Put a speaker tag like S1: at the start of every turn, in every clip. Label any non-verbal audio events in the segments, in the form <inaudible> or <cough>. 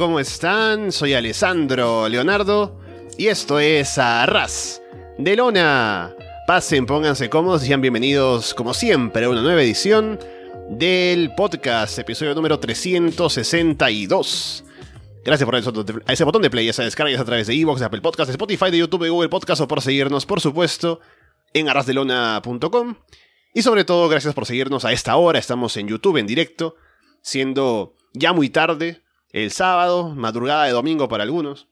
S1: ¿cómo están? Soy Alessandro Leonardo y esto es Arras de Lona. Pasen, pónganse cómodos y sean bienvenidos, como siempre, a una nueva edición del podcast, episodio número 362. Gracias por a ese botón de play, esa descarga a través de Evox, Apple Podcast, Spotify, de YouTube, Google Podcast o por seguirnos, por supuesto, en arrasdelona.com. Y sobre todo, gracias por seguirnos a esta hora. Estamos en YouTube en directo, siendo ya muy tarde, el sábado, madrugada de domingo para algunos.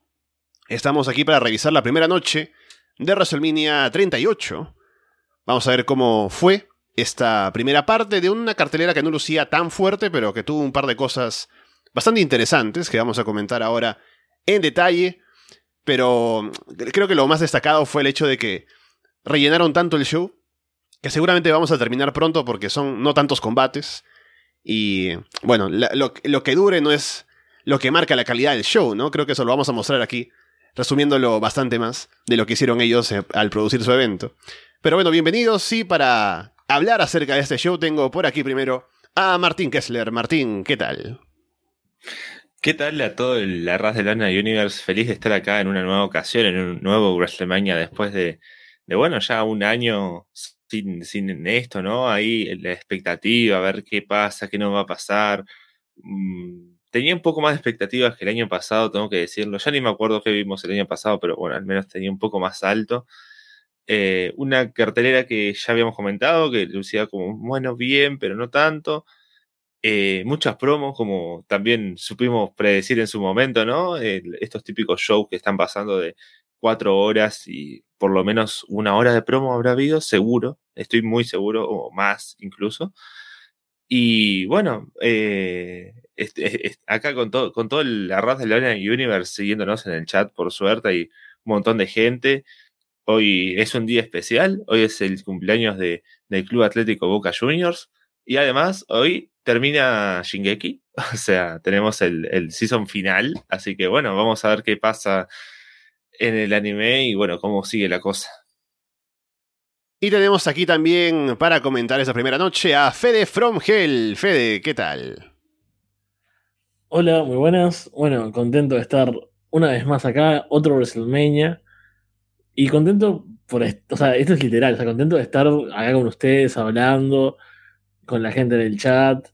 S1: Estamos aquí para revisar la primera noche de WrestleMania 38. Vamos a ver cómo fue esta primera parte de una cartelera que no lucía tan fuerte, pero que tuvo un par de cosas bastante interesantes que vamos a comentar ahora en detalle. Pero creo que lo más destacado fue el hecho de que rellenaron tanto el show que seguramente vamos a terminar pronto porque son no tantos combates. Y bueno, lo, lo, que dure no es lo que marca la calidad del show, ¿no? Creo que eso lo vamos a mostrar aquí, resumiéndolo bastante más de lo que hicieron ellos eh, al producir su evento. Pero bueno, bienvenidos, sí, para hablar acerca de este show tengo por aquí primero a Martín Kessler. Martín, ¿qué tal?
S2: ¿Qué tal a todo la raz de Lana Universe? Feliz de estar acá en una nueva ocasión, en un nuevo WrestleMania después de, de bueno, ya un año sin, sin esto, ¿no? Ahí la expectativa, a ver qué pasa, qué no va a pasar. Mm, tenía un poco más de expectativas que el año pasado, tengo que decirlo. Ya ni me acuerdo qué vimos el año pasado, pero bueno, al menos tenía un poco más alto. Eh, una cartelera que ya habíamos comentado, que lucía como, bueno, bien, pero no tanto. Eh, muchas promos, como también supimos predecir en su momento, ¿no? estos típicos shows que están pasando de cuatro horas y por lo menos una hora de promo habrá habido, seguro, estoy muy seguro, o más incluso. Y bueno, eh, acá con todo, con todo el arras de la Universe siguiéndonos en el chat, por suerte, hay un montón de gente. Hoy es un día especial, hoy es el cumpleaños de, del Club Atlético Boca Juniors. Y además, hoy termina Shingeki, <laughs> o sea, tenemos el, el season final, así que bueno, vamos a ver qué pasa en el anime y bueno, cómo sigue la cosa.
S1: Y tenemos aquí también para comentar esa primera noche a Fede From Hell. Fede, ¿qué tal?
S3: Hola, muy buenas. Bueno, contento de estar una vez más acá, otro WrestleMania. Y contento por esto, o sea, esto es literal, o sea, contento de estar acá con ustedes, hablando, con la gente del chat,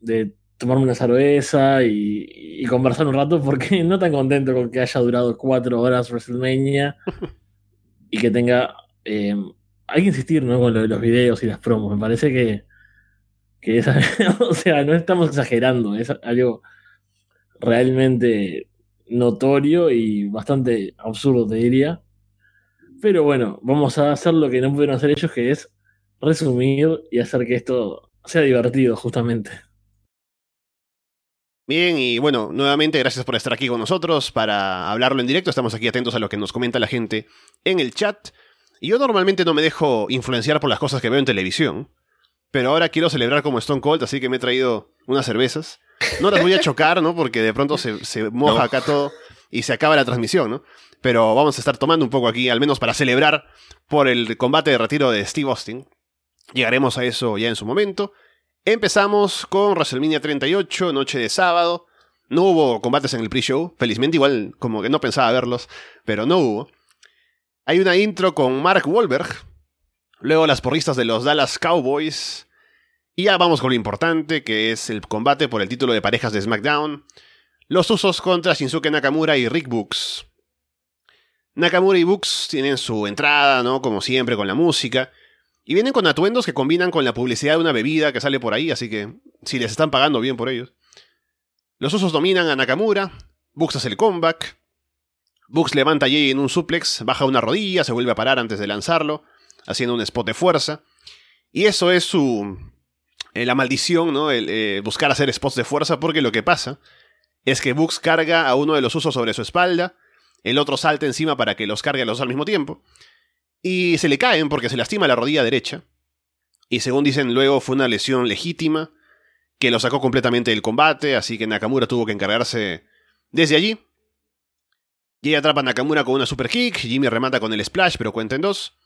S3: de tomarme una cerveza y, conversar un rato, porque <laughs> no tan contento con que haya durado cuatro horas WrestleMania <laughs> y que tenga eh, hay que insistir ¿no? con lo de los videos y las promos. Me parece que, que <laughs> o sea, no estamos exagerando, es algo realmente notorio y bastante absurdo, te diría. Pero bueno, vamos a hacer lo que no pudieron hacer ellos, que es resumir y hacer que esto sea divertido, justamente.
S1: Bien, y bueno, nuevamente gracias por estar aquí con nosotros para hablarlo en directo. Estamos aquí atentos a lo que nos comenta la gente en el chat. Y yo normalmente no me dejo influenciar por las cosas que veo en televisión, pero ahora quiero celebrar como Stone Cold, así que me he traído unas cervezas. No las voy a chocar, ¿no? Porque de pronto se, moja acá todo y se acaba la transmisión, ¿no? Pero vamos a estar tomando un poco aquí, al menos para celebrar por el combate de retiro de Steve Austin. Llegaremos a eso ya en su momento. Empezamos con WrestleMania 38, noche de sábado. No hubo combates en el pre-show, felizmente igual como que no pensaba verlos, pero no hubo. Hay una intro con Mark Wahlberg, luego las porristas de los Dallas Cowboys, y ya vamos con lo importante, que es el combate por el título de parejas de SmackDown, los usos contra Shinsuke Nakamura y Rick Books. Nakamura y Books tienen su entrada, ¿no? Como siempre, con la música. Y vienen con atuendos que combinan con la publicidad de una bebida que sale por ahí, así que si les están pagando bien por ellos. Los usos dominan a Nakamura, Books hace el comeback, Books levanta a Jay en un suplex, baja una rodilla, se vuelve a parar antes de lanzarlo, haciendo un spot de fuerza. Y eso es su. Eh, la maldición, ¿no? El, eh, buscar hacer spots de fuerza, porque lo que pasa es que Books carga a uno de los usos sobre su espalda, el otro salta encima para que los cargue a los dos al mismo tiempo, y se le caen porque se lastima la rodilla derecha. Y según dicen luego fue una lesión legítima, que lo sacó completamente del combate, así que Nakamura tuvo que encargarse desde allí. Jay atrapa a Nakamura con una super kick, Jimmy remata con el splash, pero cuenta en dos.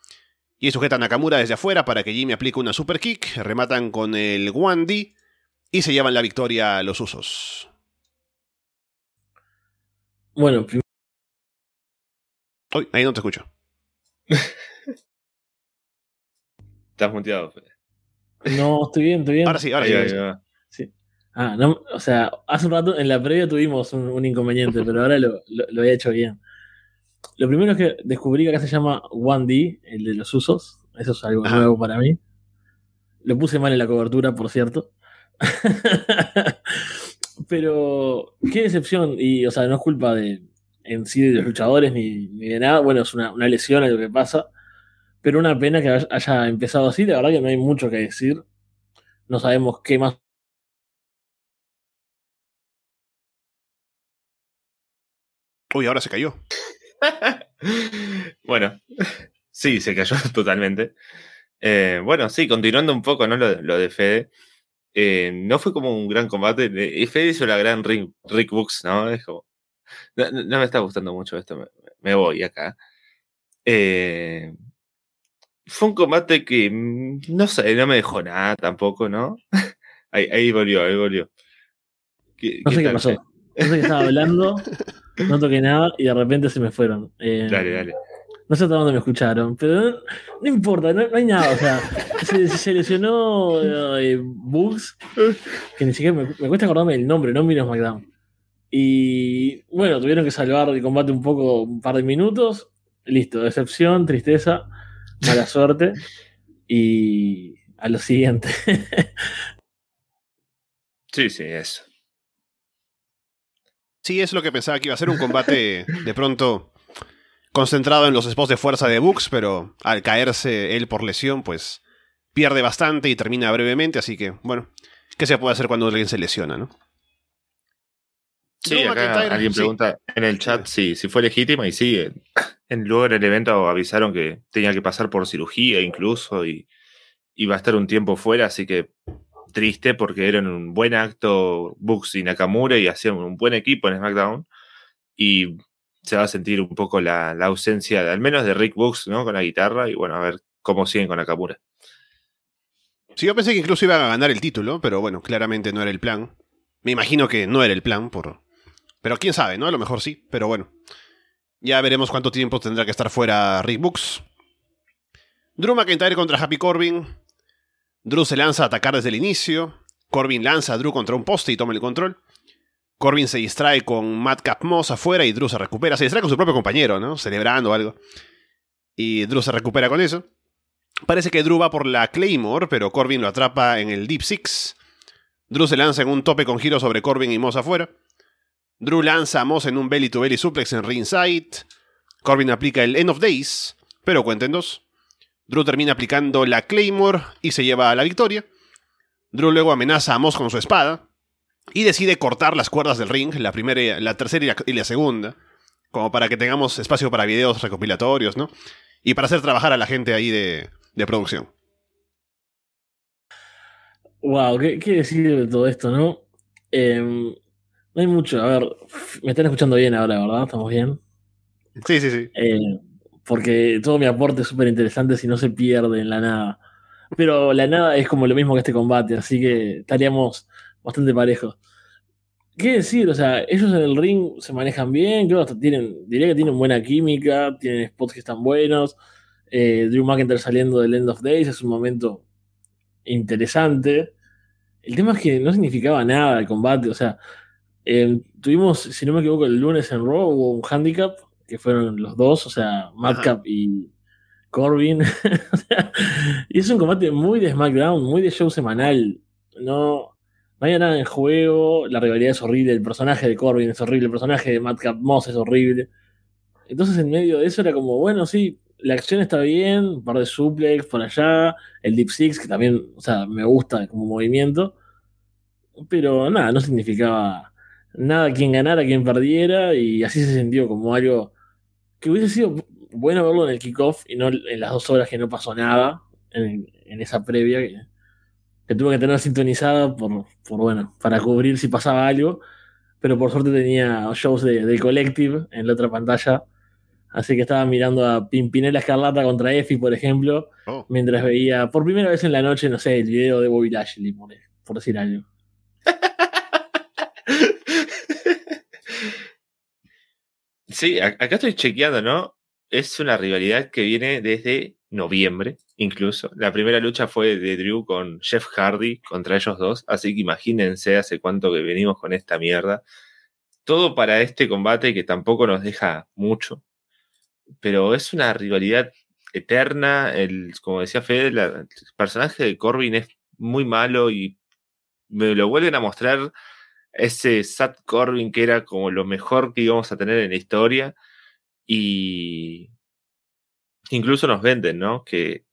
S1: Y sujeta a Nakamura desde afuera para que Jimmy aplique una super kick, rematan con el 1D y se llevan la victoria a los usos.
S3: Bueno, prim-
S1: Uy, ahí no te escucho. <laughs>
S2: Estás muteado, Fede.
S3: no, estoy bien, estoy bien.
S1: Ahora sí, ahora
S2: Ahí,
S1: sí.
S2: ahí va.
S3: Ah, no, o sea, hace un rato en la previa tuvimos un, un inconveniente, pero ahora lo, lo- lo he hecho bien. Lo primero es que descubrí que acá se llama 1D, el de los usos. Eso es algo
S1: Ajá.
S3: nuevo para mí. Lo puse mal en la cobertura, por cierto. <laughs> pero, qué decepción. Y, o sea, no es culpa de en sí de los luchadores ni, ni de nada. Bueno, es una, una lesión a lo que pasa. Pero una pena que haya- haya empezado así. La verdad que no hay mucho que decir. No sabemos qué más
S1: Uy, ahora se cayó. <laughs>
S2: bueno, sí, se cayó <laughs> totalmente. Eh, bueno, sí, continuando un poco, ¿no? Lo, lo de Fede. Eh, no fue como un gran combate. Eh, Fede hizo la gran Rick, Rick Books, ¿no? Es como. No, me está gustando mucho esto, me, me voy acá. Eh, fue un combate que, mm, no sé, no me dejó nada tampoco, ¿no? <laughs> ahí, ahí volvió, ahí volvió. ¿Qué,
S3: No sé qué pasó. No sé qué estaba hablando, no toqué nada y de repente se me fueron. Eh,
S2: Dale, dale.
S3: No sé hasta dónde me escucharon, pero no, no importa, no, no hay nada. O sea, <laughs> se, se lesionó eh, Bugs, que ni siquiera me, me cuesta acordarme del nombre, no miro SmackDown. Y bueno, tuvieron que salvar el combate un poco, un par de minutos. Listo, decepción, tristeza, mala suerte. Y a lo siguiente. <laughs>
S2: Sí, sí, eso.
S1: Sí, es lo que pensaba que iba a ser un combate de pronto concentrado en los spots de fuerza de Books, pero al caerse él por lesión, pues pierde bastante y termina brevemente, así que, bueno, ¿qué se puede hacer cuando alguien se lesiona, no?
S2: Sí, acá alguien
S1: sí.
S2: pregunta en el chat si, si fue legítima y sí, en, en- luego en el evento avisaron que tenía que pasar por cirugía incluso y iba a estar un tiempo fuera, así que triste porque eran un buen acto Bucks y Nakamura y hacían un buen equipo en SmackDown y se va a sentir un poco la, la ausencia, al menos de Rick Books, ¿no? Con la guitarra y bueno, a ver cómo siguen con Nakamura.
S1: Sí, yo pensé que incluso iban a ganar el título, pero bueno, claramente no era el plan. Me imagino que no era el plan, por... pero quién sabe, ¿no? A lo mejor sí, pero bueno. Ya veremos cuánto tiempo tendrá que estar fuera Rick Books. Drew McIntyre contra Happy Corbin. Drew se lanza a atacar desde el inicio. Corbin lanza a Drew contra un poste y toma el control. Corbin se distrae con Madcap Moss afuera y Drew se recupera. Se distrae con su propio compañero, ¿no? Celebrando algo. Y Drew se recupera con eso. Parece que Drew va por la Claymore, pero Corbin lo atrapa en el Deep Six. Drew se lanza en un tope con giro sobre Corbin y Moss afuera. Drew lanza a Moss en un belly to belly suplex en ringside. Corbin aplica el End of Days, pero cuenta en dos. Drew termina aplicando la Claymore y se lleva a la victoria. Drew luego amenaza a Moss con su espada y decide cortar las cuerdas del ring, la primera, la tercera y la, y la segunda, como para que tengamos espacio para videos recopilatorios, ¿no? Y para hacer trabajar a la gente ahí de, de producción.
S3: Wow, ¿qué, qué decir de todo esto, no? Eh, no hay mucho. A ver, me están escuchando bien ahora, ¿verdad? ¿Estamos bien?
S1: Sí, sí, sí.
S3: Eh, porque todo mi aporte es súper interesante si no se pierde en la nada. Pero la nada es como lo mismo que este combate, así que estaríamos bastante parejos. ¿Qué decir? O sea, ellos en el ring se manejan bien, creo que tienen, diría que tienen buena química, tienen spots que están buenos. Eh, Drew McIntyre saliendo del End of Days es un momento interesante. El tema es que no significaba nada el combate, o sea, eh, tuvimos, si no me equivoco, el lunes en Raw hubo un handicap, que fueron los dos, o sea, Madcap y Corbin. <laughs> O sea, y es un combate muy de SmackDown, muy de show semanal. No, no hay nada en juego, la rivalidad es horrible, el personaje de Corbin es horrible, el personaje de Madcap Moss es horrible. Entonces, en medio de eso era como, bueno, sí, la acción está bien, un par de suplex por allá, el Deep Six, que también, o sea, me gusta como movimiento, pero nada, no significaba nada quien ganara, quien perdiera, y así se sintió como algo que hubiese sido bueno verlo en el kickoff y no en las dos horas que no pasó nada, en, en esa previa que, que tuve que tener sintonizada por, por, bueno, para cubrir si pasaba algo, pero por suerte tenía shows de, de Collective en la otra pantalla. Así que estaba mirando a Pimpinela Escarlata contra Effie, por ejemplo,
S1: Oh.
S3: mientras veía por primera vez en la noche, no sé, el video de Bobby Lashley, por, por decir algo. <laughs>
S2: Sí, acá estoy chequeando, ¿no? Es una rivalidad que viene desde noviembre, incluso. La primera lucha fue de Drew con Jeff Hardy contra ellos dos, así que imagínense hace cuánto que venimos con esta mierda. Todo para este combate que tampoco nos deja mucho, pero es una rivalidad eterna. El, como decía Fede, el personaje de Corbin es muy malo y me lo vuelven a mostrar ese Sat Corbin que era como lo mejor que íbamos a tener en la historia. Y incluso nos venden, ¿no? Que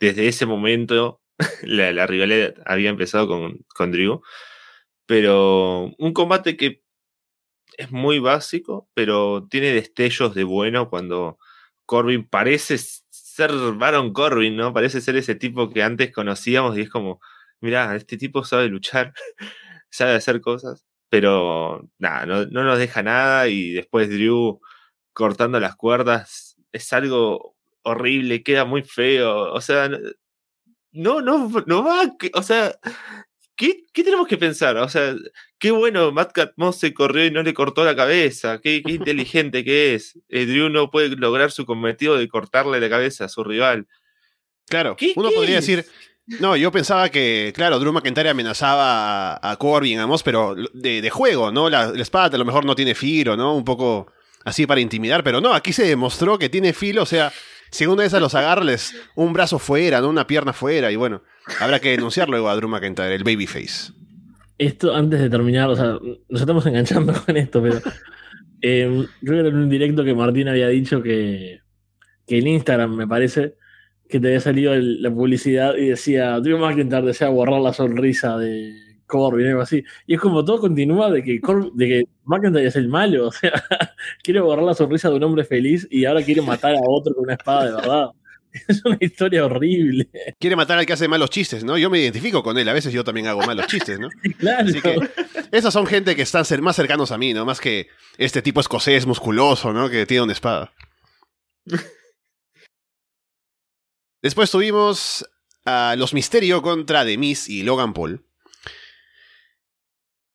S2: desde ese momento <laughs> la, rivalidad había empezado con, con Drew. Pero un combate que es muy básico, pero tiene destellos de bueno cuando Corbin parece ser Baron Corbin, ¿no? Parece ser ese tipo que antes conocíamos y es como, mira, este tipo sabe luchar, <laughs> sabe hacer cosas, pero nada, no, no, nos deja nada y después Drew cortando las cuerdas es algo horrible, queda muy feo, o sea, no, no, no va, o sea, ¿qué, ¿qué, tenemos que pensar? O sea, qué bueno, Matt Catmos se corrió y no le cortó la cabeza, qué, qué <laughs> inteligente que es. Eh, Drew no puede lograr su cometido de cortarle la cabeza a su rival.
S1: Claro, uno podría decir, no, yo pensaba que, claro, Drew McIntyre amenazaba a, Corbin, vamos, pero de, juego, ¿no? La, la, espada a lo mejor no tiene filo, ¿no? Un poco así para intimidar, pero no, aquí se demostró que tiene filo, o sea, si una de esas los agarles un brazo fuera, ¿no? Una pierna fuera, y bueno, habrá que denunciar luego a Drew McIntyre, el babyface.
S3: Esto, antes de terminar, o sea, nos estamos enganchando con esto, pero eh, creo que en un directo que Martín había dicho que, que en Instagram, me parece, que te había salido la publicidad y decía, Drew McIntyre desea borrar la sonrisa de Corbin o algo así. Y es como todo continúa de que, de que McIntyre es el malo, <laughs> o sea, quiere borrar la sonrisa de un hombre feliz y ahora quiere matar a otro con una espada de verdad. <laughs> Es una historia horrible.
S1: Quiere matar al que hace malos chistes, ¿no? Yo me identifico con él, a veces yo también hago malos chistes, ¿no? <laughs>
S3: claro. Así que
S1: esas son gente que están más cercanos a mí, ¿no? Más que este tipo escocés musculoso, ¿no? Que tiene una espada. Después tuvimos a Los Misterio contra The Miz y Logan Paul.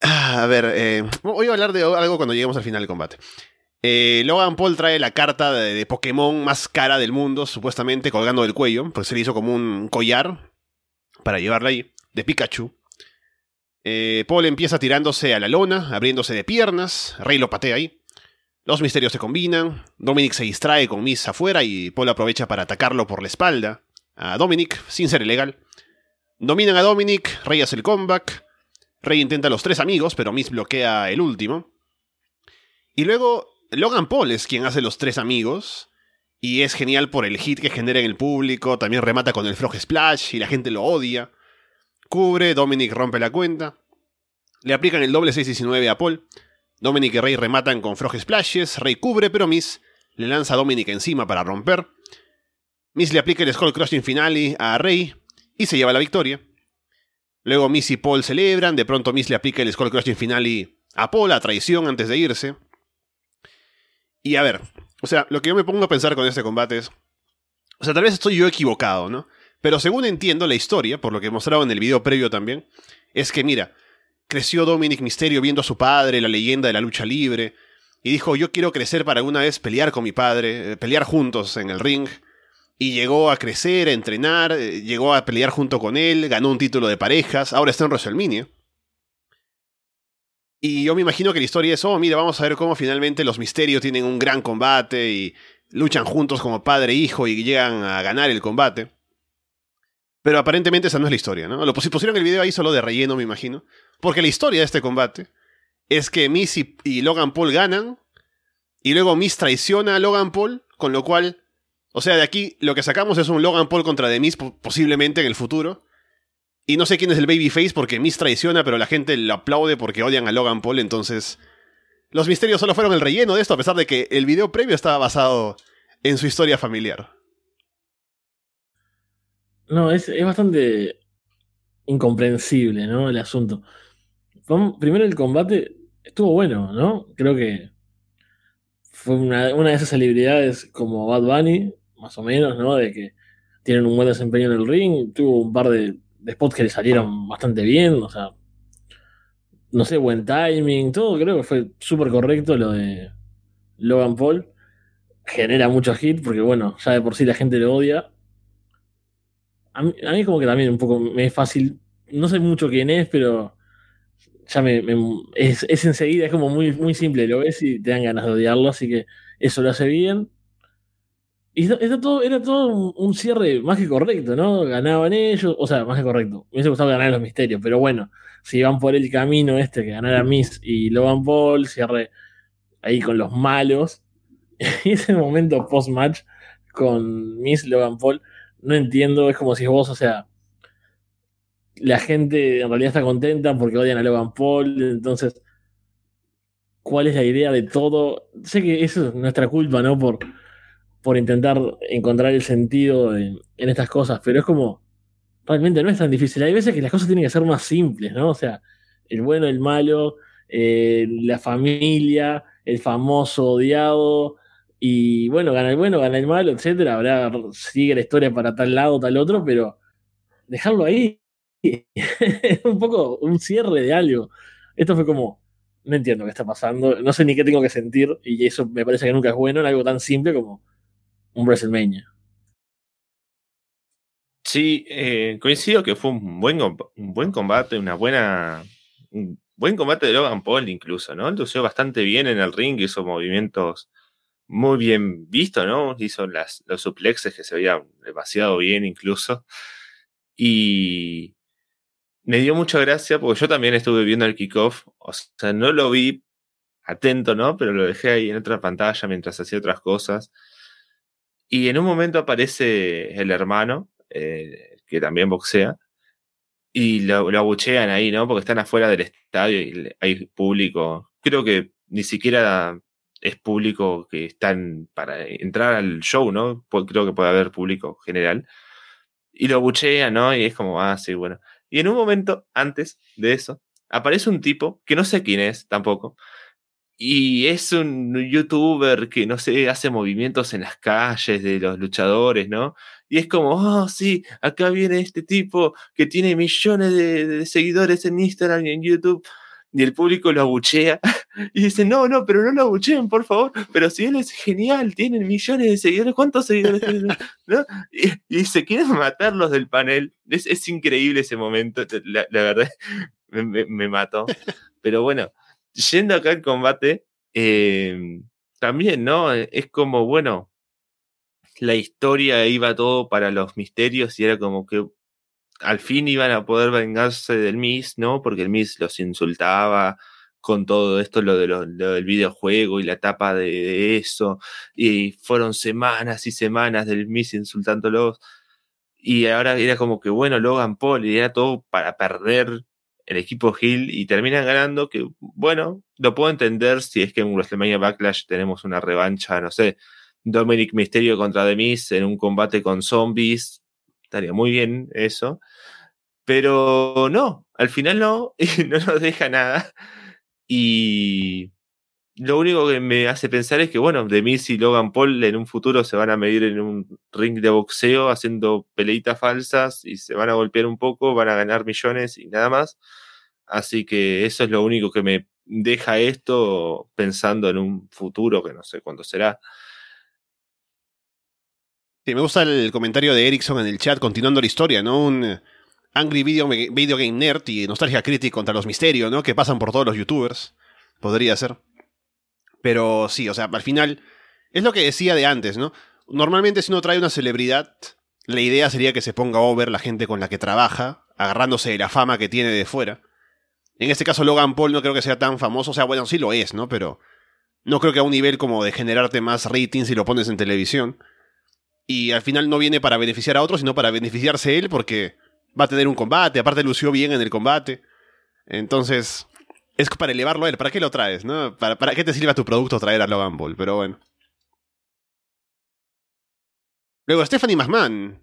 S1: Ah, a ver, eh, voy a hablar de algo cuando lleguemos al final del combate. Eh, Logan Paul trae la carta de, Pokémon más cara del mundo, supuestamente colgando del cuello, porque se le hizo como un collar para llevarla ahí, de Pikachu. Eh, Paul empieza tirándose a la lona, abriéndose de piernas, Rey lo patea ahí. Los misterios se combinan, Dominic se distrae con Miss afuera y Paul aprovecha para atacarlo por la espalda a Dominic, sin ser ilegal. Dominan a Dominic, Rey hace el comeback, Rey intenta los tres amigos, pero Miss bloquea el último. Y luego Logan Paul es quien hace los tres amigos, y es genial por el hit que genera en el público, también remata con el Frog Splash y la gente lo odia. Cubre, Dominic rompe la cuenta. Le aplican el doble 619 a Paul. Dominic y Rey rematan con Frog Splashes, Rey cubre, pero Miss le lanza a Dominic encima para romper. Miss le aplica el Skull Crushing Finale a Rey y se lleva la victoria. Luego Miss y Paul celebran, de pronto Miss le aplica el Skull Crushing Finale a Paul a traición antes de irse. Y a ver, o sea, lo que yo me pongo a pensar con este combate es, o sea, tal vez estoy yo equivocado, ¿no? Pero según entiendo la historia, por lo que mostraba en el video previo también, es que mira, creció Dominic Misterio viendo a su padre, la leyenda de la lucha libre, y dijo, yo quiero crecer para alguna vez pelear con mi padre, eh, pelear juntos en el ring. Y llegó a crecer, a entrenar, eh, llegó a pelear junto con él, ganó un título de parejas, ahora está en WrestleMania. Y yo me imagino que la historia es, oh, mira, vamos a ver cómo finalmente los misterios tienen un gran combate y luchan juntos como padre e hijo y llegan a ganar el combate. Pero aparentemente esa no es la historia, ¿no? Lo pusieron el video ahí solo de relleno, me imagino. Porque la historia de este combate es que Miss y, Logan Paul ganan. Y luego Miss traiciona a Logan Paul. Con lo cual. O sea, de aquí lo que sacamos es un Logan Paul contra The Miss posiblemente en el futuro. Y no sé quién es el babyface porque Miss traiciona, pero la gente lo aplaude porque odian a Logan Paul. Entonces. Los misterios solo fueron el relleno de esto, a pesar de que el video previo estaba basado en su historia familiar.
S3: No, es, bastante incomprensible, ¿no? El asunto. Primero el combate estuvo bueno, ¿no? Creo que fue una, de esas celebridades como Bad Bunny, más o menos, ¿no? De que tienen un buen desempeño en el ring. Tuvo un par de, spots que le salieron bastante bien, o sea, no sé, buen timing, todo creo que fue súper correcto lo de Logan Paul. Genera mucho hit porque, bueno, ya de por sí la gente lo odia. A mí, a mí como que también un poco me es fácil. No sé mucho quién es, pero ya me, me- es, es enseguida, es como muy, muy simple, lo ves y te dan ganas de odiarlo, así que eso lo hace bien. Y esto- esto todo, era todo un, cierre más que correcto, ¿no? Ganaban ellos, o sea, más que correcto. Me hubiese gustado ganar los misterios, pero bueno, si van por el camino este, que ganara Miss y Logan Paul, cierre ahí con los malos. <laughs> Y ese momento post-match con Miss Logan Paul, no entiendo, es como si vos, o sea, la gente en realidad está contenta porque odian a Logan Paul, entonces, ¿cuál es la idea de todo? Sé que eso es nuestra culpa, ¿no? Por, por intentar encontrar el sentido en, en estas cosas, pero es como, realmente no es tan difícil. Hay veces que las cosas tienen que ser más simples, ¿no? O sea, el bueno, el malo, eh, la familia, el famoso odiado, y bueno, gana el bueno, gana el malo, etcétera. Habrá, sigue la historia para tal lado, tal otro, pero dejarlo ahí <laughs> es un poco un cierre de algo. Esto fue como, no entiendo qué está pasando, no sé ni qué tengo que sentir, y eso me parece que nunca es bueno en algo tan simple como un WrestleMania.
S2: Sí, eh, coincido que fue un buen, un buen combate, una buena. Un buen combate de Logan Paul, incluso, ¿no? Lució bastante bien en el ring, hizo movimientos muy bien vistos, ¿no? Hizo las, los suplexes que se veían demasiado bien, incluso. Y me dio mucha gracia porque yo también estuve viendo el kickoff, o sea, no lo vi atento, ¿no? Pero lo dejé ahí en otra pantalla mientras hacía otras cosas. Y en un momento aparece el hermano, eh, que también boxea, y lo, lo abuchean ahí, ¿no? Porque están afuera del estadio y hay público. Creo que ni siquiera es público que están para entrar al show, ¿no? Creo que puede haber público general. Y lo abuchean, ¿no? Y es como, ah, sí, bueno. Y en un momento antes de eso, aparece un tipo que no sé quién es tampoco. Y es un youtuber que, no sé, hace movimientos en las calles de los luchadores, ¿no? Y es como, oh, sí, acá viene este tipo que tiene millones de, de seguidores en Instagram y en YouTube. Y el público lo abuchea. Y dice, no, no, pero no lo abucheen, por favor. Pero si él es genial, tiene millones de seguidores. ¿Cuántos seguidores tiene? <laughs> ¿No? Y, y se quieren matar los del panel. Es, es increíble ese momento. La, verdad, <laughs> me mató. Pero bueno, yendo acá al combate, eh, también, ¿no? Es como, bueno, la historia iba todo para los misterios y era como que al fin iban a poder vengarse del Miss, ¿no? Porque el Miss los insultaba con todo esto, lo, de lo, lo del videojuego y la tapa de, de eso. Y fueron semanas y semanas del Miss insultándolos. Y ahora era como que, bueno, Logan Paul, y era todo para perder el equipo Hill y terminan ganando, que bueno, lo puedo entender si es que en WrestleMania Backlash tenemos una revancha, no sé, Dominic Mysterio contra The Miz en un combate con zombies, estaría muy bien eso, pero no, al final no, <laughs> y no nos deja nada, y lo único que me hace pensar es que, bueno, The Miz y Logan Paul en un futuro se van a medir en un ring de boxeo haciendo peleitas falsas y se van a golpear un poco, van a ganar millones y nada más. Así que eso es lo único que me deja esto pensando en un futuro que no sé cuándo será.
S1: Sí, me gusta el comentario de Erickson en el chat, continuando la historia, ¿no? Un Angry Video, video Game Nerd y Nostalgia Critic contra los misterios, ¿no? Que pasan por todos los youtubers. Podría ser. Pero sí, o sea, al final, es lo que decía de antes, ¿no? Normalmente si uno trae una celebridad, la idea sería que se ponga over la gente con la que trabaja, agarrándose de la fama que tiene de fuera. En este caso Logan Paul no creo que sea tan famoso, o sea, bueno, sí lo es, ¿no? Pero no creo que a un nivel como de generarte más ratings si lo pones en televisión. Y al final no viene para beneficiar a otros, sino para beneficiarse él porque va a tener un combate, aparte lució bien en el combate. Entonces, es para elevarlo a él. ¿Para qué lo traes? ¿no? ¿Para, ¿Para qué te sirve tu producto traer a Logan Paul? Pero bueno. Luego Stephanie McMahon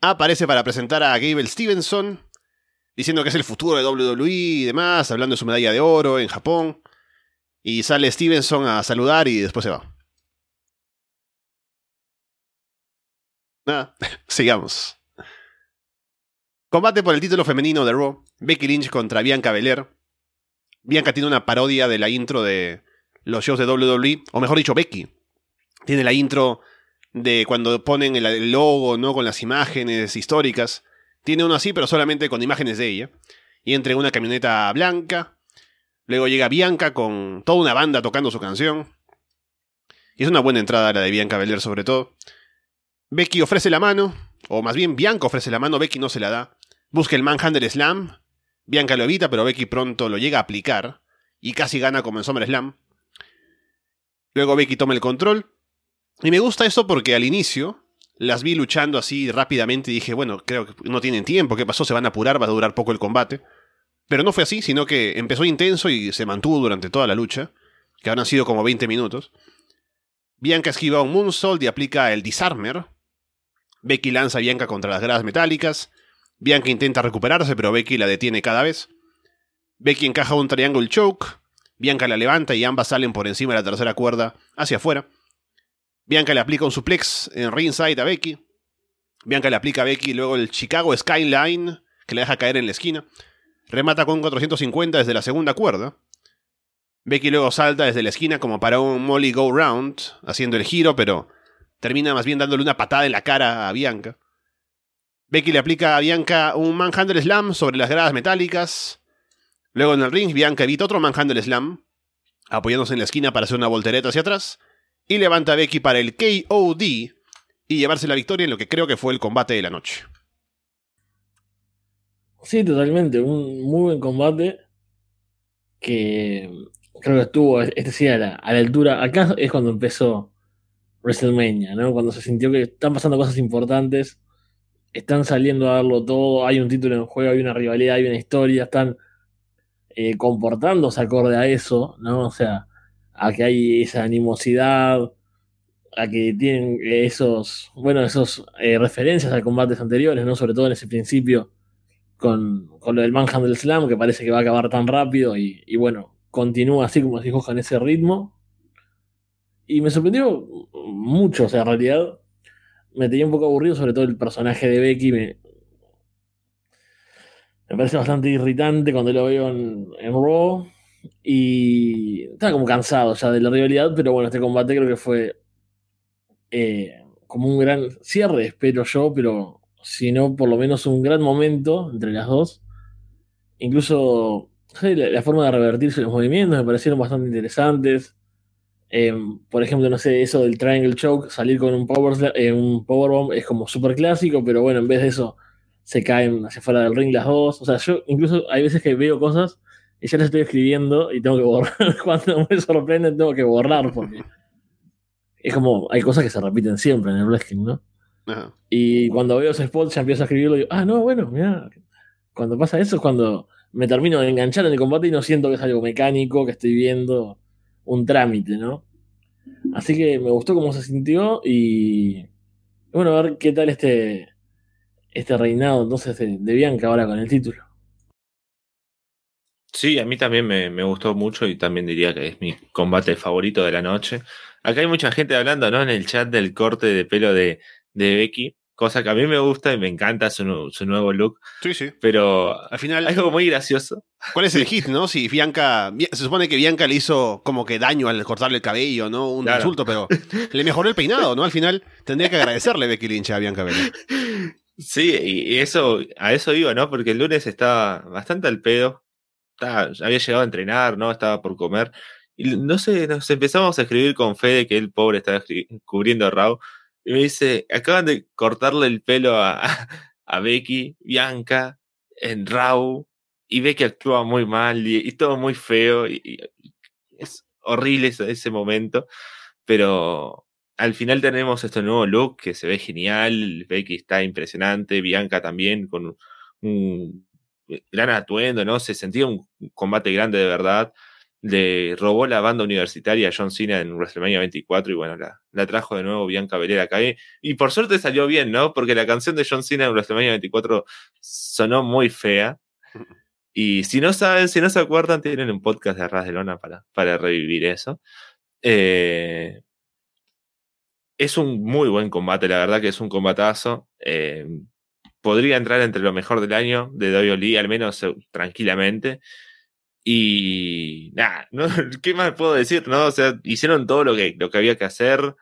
S1: aparece para presentar a Gable Stevenson, diciendo que es el futuro de WWE y demás, hablando de su medalla de oro en Japón. Y sale Stevenson a saludar y después se va. Nada, <laughs> sigamos. Combate por el título femenino de Raw. Becky Lynch contra Bianca Belair. Bianca tiene una parodia de la intro de los shows de WWE, o mejor dicho, Becky. Tiene la intro de cuando ponen el, logo, ¿no? Con las imágenes históricas. Tiene uno así, pero solamente con imágenes de ella. Y entre una camioneta blanca. Luego llega Bianca con toda una banda tocando su canción. Y es una buena entrada la de Bianca Belair sobre todo. Becky ofrece la mano, o más bien Bianca ofrece la mano, Becky no se la da. Busca el Manhandle Slam. Bianca lo evita, pero Becky pronto lo llega a aplicar. Y casi gana como en Slam. Luego Becky toma el control. Y me gusta eso porque al inicio las vi luchando así rápidamente y dije, bueno, creo que no tienen tiempo, ¿qué pasó? Se van a apurar, va a durar poco el combate. Pero no fue así, sino que empezó intenso y se mantuvo durante toda la lucha, que habrán sido como 20 minutos. Bianca esquiva un moonsault y aplica el disarmer. Becky lanza a Bianca contra las gradas metálicas. Bianca intenta recuperarse, pero Becky la detiene cada vez. Becky encaja un triangle choke. Bianca la levanta y ambas salen por encima de la tercera cuerda hacia afuera. Bianca le aplica un suplex en ringside a Becky. Bianca le aplica a Becky luego el Chicago Skyline, que le deja caer en la esquina. Remata con 450 desde la segunda cuerda. Becky luego salta desde la esquina como para un Molly Go Round, haciendo el giro, pero termina más bien dándole una patada en la cara a Bianca. Becky le aplica a Bianca un Manhandle Slam sobre las gradas metálicas. Luego en el ring, Bianca evita otro Manhandle Slam, apoyándose en la esquina para hacer una voltereta hacia atrás. Y levanta a Becky para el KOD y llevarse la victoria en lo que creo que fue el combate de la noche.
S3: Sí, totalmente. Un muy buen combate que creo que estuvo, este sí, a la, altura. Acá es cuando empezó WrestleMania, ¿no? Cuando se sintió que están pasando cosas importantes, están saliendo a darlo todo, hay un título en juego, hay una rivalidad, hay una historia, están eh, comportándose acorde a eso, ¿no? O sea, a que hay esa animosidad, a que tienen esos, bueno, esos eh, referencias a combates anteriores, ¿no? Sobre todo en ese principio con, con lo del Manhandle Slam, que parece que va a acabar tan rápido y, y bueno, continúa así como se dijo en ese ritmo. Y me sorprendió mucho, o sea, en realidad me tenía un poco aburrido, sobre todo el personaje de Becky. Me, me parece bastante irritante cuando lo veo en, en Raw. Y estaba como cansado ya de la rivalidad, pero bueno, este combate creo que fue eh, como un gran cierre, espero yo, pero si no, por lo menos un gran momento entre las dos. Incluso la, forma de revertirse los movimientos me parecieron bastante interesantes. Em, por ejemplo, no sé, eso del Triangle Choke, salir con un, power, eh, un Powerbomb es como súper clásico, pero bueno, en vez de eso se caen hacia fuera del ring las dos. O sea, yo incluso hay veces que veo cosas y ya las estoy escribiendo y tengo que borrar. <laughs> Cuando me sorprenden, tengo que borrar porque es como, hay cosas que se repiten siempre en el wrestling, ¿no? Y cuando veo ese spot ya empiezo a escribirlo y digo, ah, no, bueno, mira, cuando pasa eso es cuando me termino de enganchar en el combate y no siento que es algo mecánico, que estoy viendo un trámite, ¿no? Así que me gustó cómo se sintió y bueno, a ver qué tal este, este reinado entonces de, Bianca ahora con el título.
S2: Sí, a mí también me, me, gustó mucho y también diría que es mi combate favorito de la noche. Acá hay mucha gente hablando, ¿no? En el chat del corte de pelo de, de Becky, cosa que a mí me gusta y me encanta su, su nuevo look.
S1: Sí, sí.
S2: Pero al final. Algo muy gracioso.
S1: ¿Cuál es el hit, no? Si Bianca. Se supone que Bianca le hizo como que daño al cortarle el cabello, ¿no? Un insulto, pero le mejoró el peinado, ¿no? Al final tendría que agradecerle Becky Lynch a Bianca Belair.
S2: Sí, y eso, a eso iba, ¿no? Porque el lunes estaba bastante al pedo. Estaba, había llegado a entrenar, ¿no? Estaba por comer. Y no sé, nos empezamos a escribir con fe de que el pobre estaba cubriendo a Raw. Y me dice, acaban de cortarle el pelo a, a Becky, Bianca, en Raw, y Becky actúa muy mal y, todo muy feo. Y, es horrible ese, ese, momento. Pero al final tenemos este nuevo look que se ve genial. Becky está impresionante, Bianca también con un gran atuendo, ¿no? Se sentía un combate grande de verdad le robó la banda universitaria a John Cena en WrestleMania 24 y bueno, la, trajo de nuevo Bianca Belair acá. Y por suerte salió bien, ¿no? Porque la canción de John Cena en WrestleMania 24 sonó muy fea. Y si no saben, si no se acuerdan, tienen un podcast de Arras de Lona para, para revivir eso. Eh, es un muy buen combate, la verdad que es un combatazo. Eh, podría entrar entre lo mejor del año de WWE, al menos eh, tranquilamente. Y nada, ¿no? <laughs> ¿qué más puedo decir? No, o sea, hicieron todo lo que, lo que había que hacer.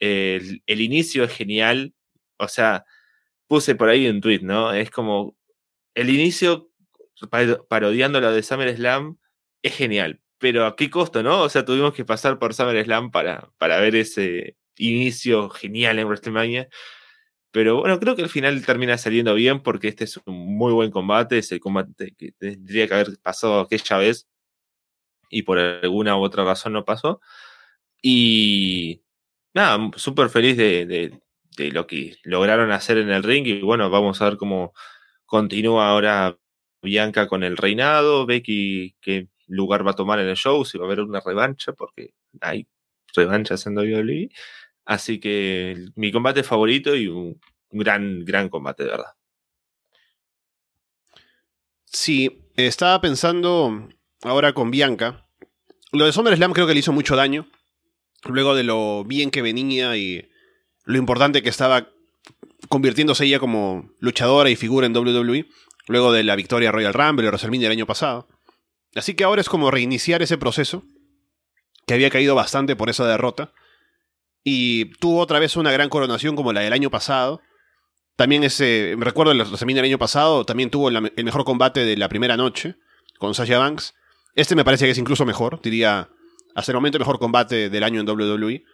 S2: El, el inicio es genial. O sea, puse por ahí un tweet, ¿no? Es como el inicio parodiando lo de SummerSlam es genial, pero a qué costo, ¿no? O sea, tuvimos que pasar por SummerSlam para, para ver ese inicio genial en WrestleMania. Pero bueno, creo que al final termina saliendo bien porque este es un muy buen combate, es el combate que tendría que haber pasado aquella vez y por alguna u otra razón no pasó. Y nada, súper feliz de, de, de, lo que lograron hacer en el ring y bueno, vamos a ver cómo continúa ahora Bianca con el reinado, Becky qué lugar va a tomar en el show, si va a haber una revancha, porque hay revanchas en WWE. Así que mi combate favorito y un gran, gran combate, de verdad.
S1: Sí, estaba pensando ahora con Bianca. Lo de SummerSlam creo que le hizo mucho daño. Luego de lo bien que venía y lo importante que estaba convirtiéndose ella como luchadora y figura en WWE. Luego de la victoria Royal Rumble y WrestleMania el año pasado. Así que ahora es como reiniciar ese proceso. Que había caído bastante por esa derrota y tuvo otra vez una gran coronación como la del año pasado. También ese, recuerdo el WrestleMania del año pasado, también tuvo el mejor combate de la primera noche con Sasha Banks. Este me parece que es incluso mejor, diría, hasta el momento el mejor combate del año en WWE.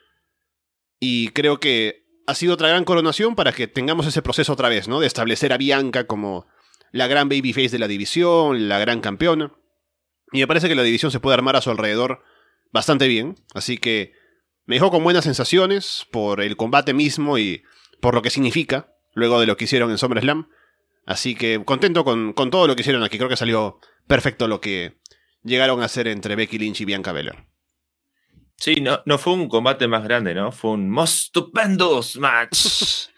S1: Y creo que ha sido otra gran coronación para que tengamos ese proceso otra vez, ¿no? De establecer a Bianca como la gran babyface de la división, la gran campeona. Y me parece que la división se puede armar a su alrededor bastante bien. Así que me dejó con buenas sensaciones por el combate mismo y por lo que significa, luego de lo que hicieron en SummerSlam. Así que contento con, con todo lo que hicieron aquí. Creo que salió perfecto lo que llegaron a hacer entre Becky Lynch y Bianca Belair.
S2: Sí, no, no fue un combate más grande, ¿no? Fue un más stupendos match.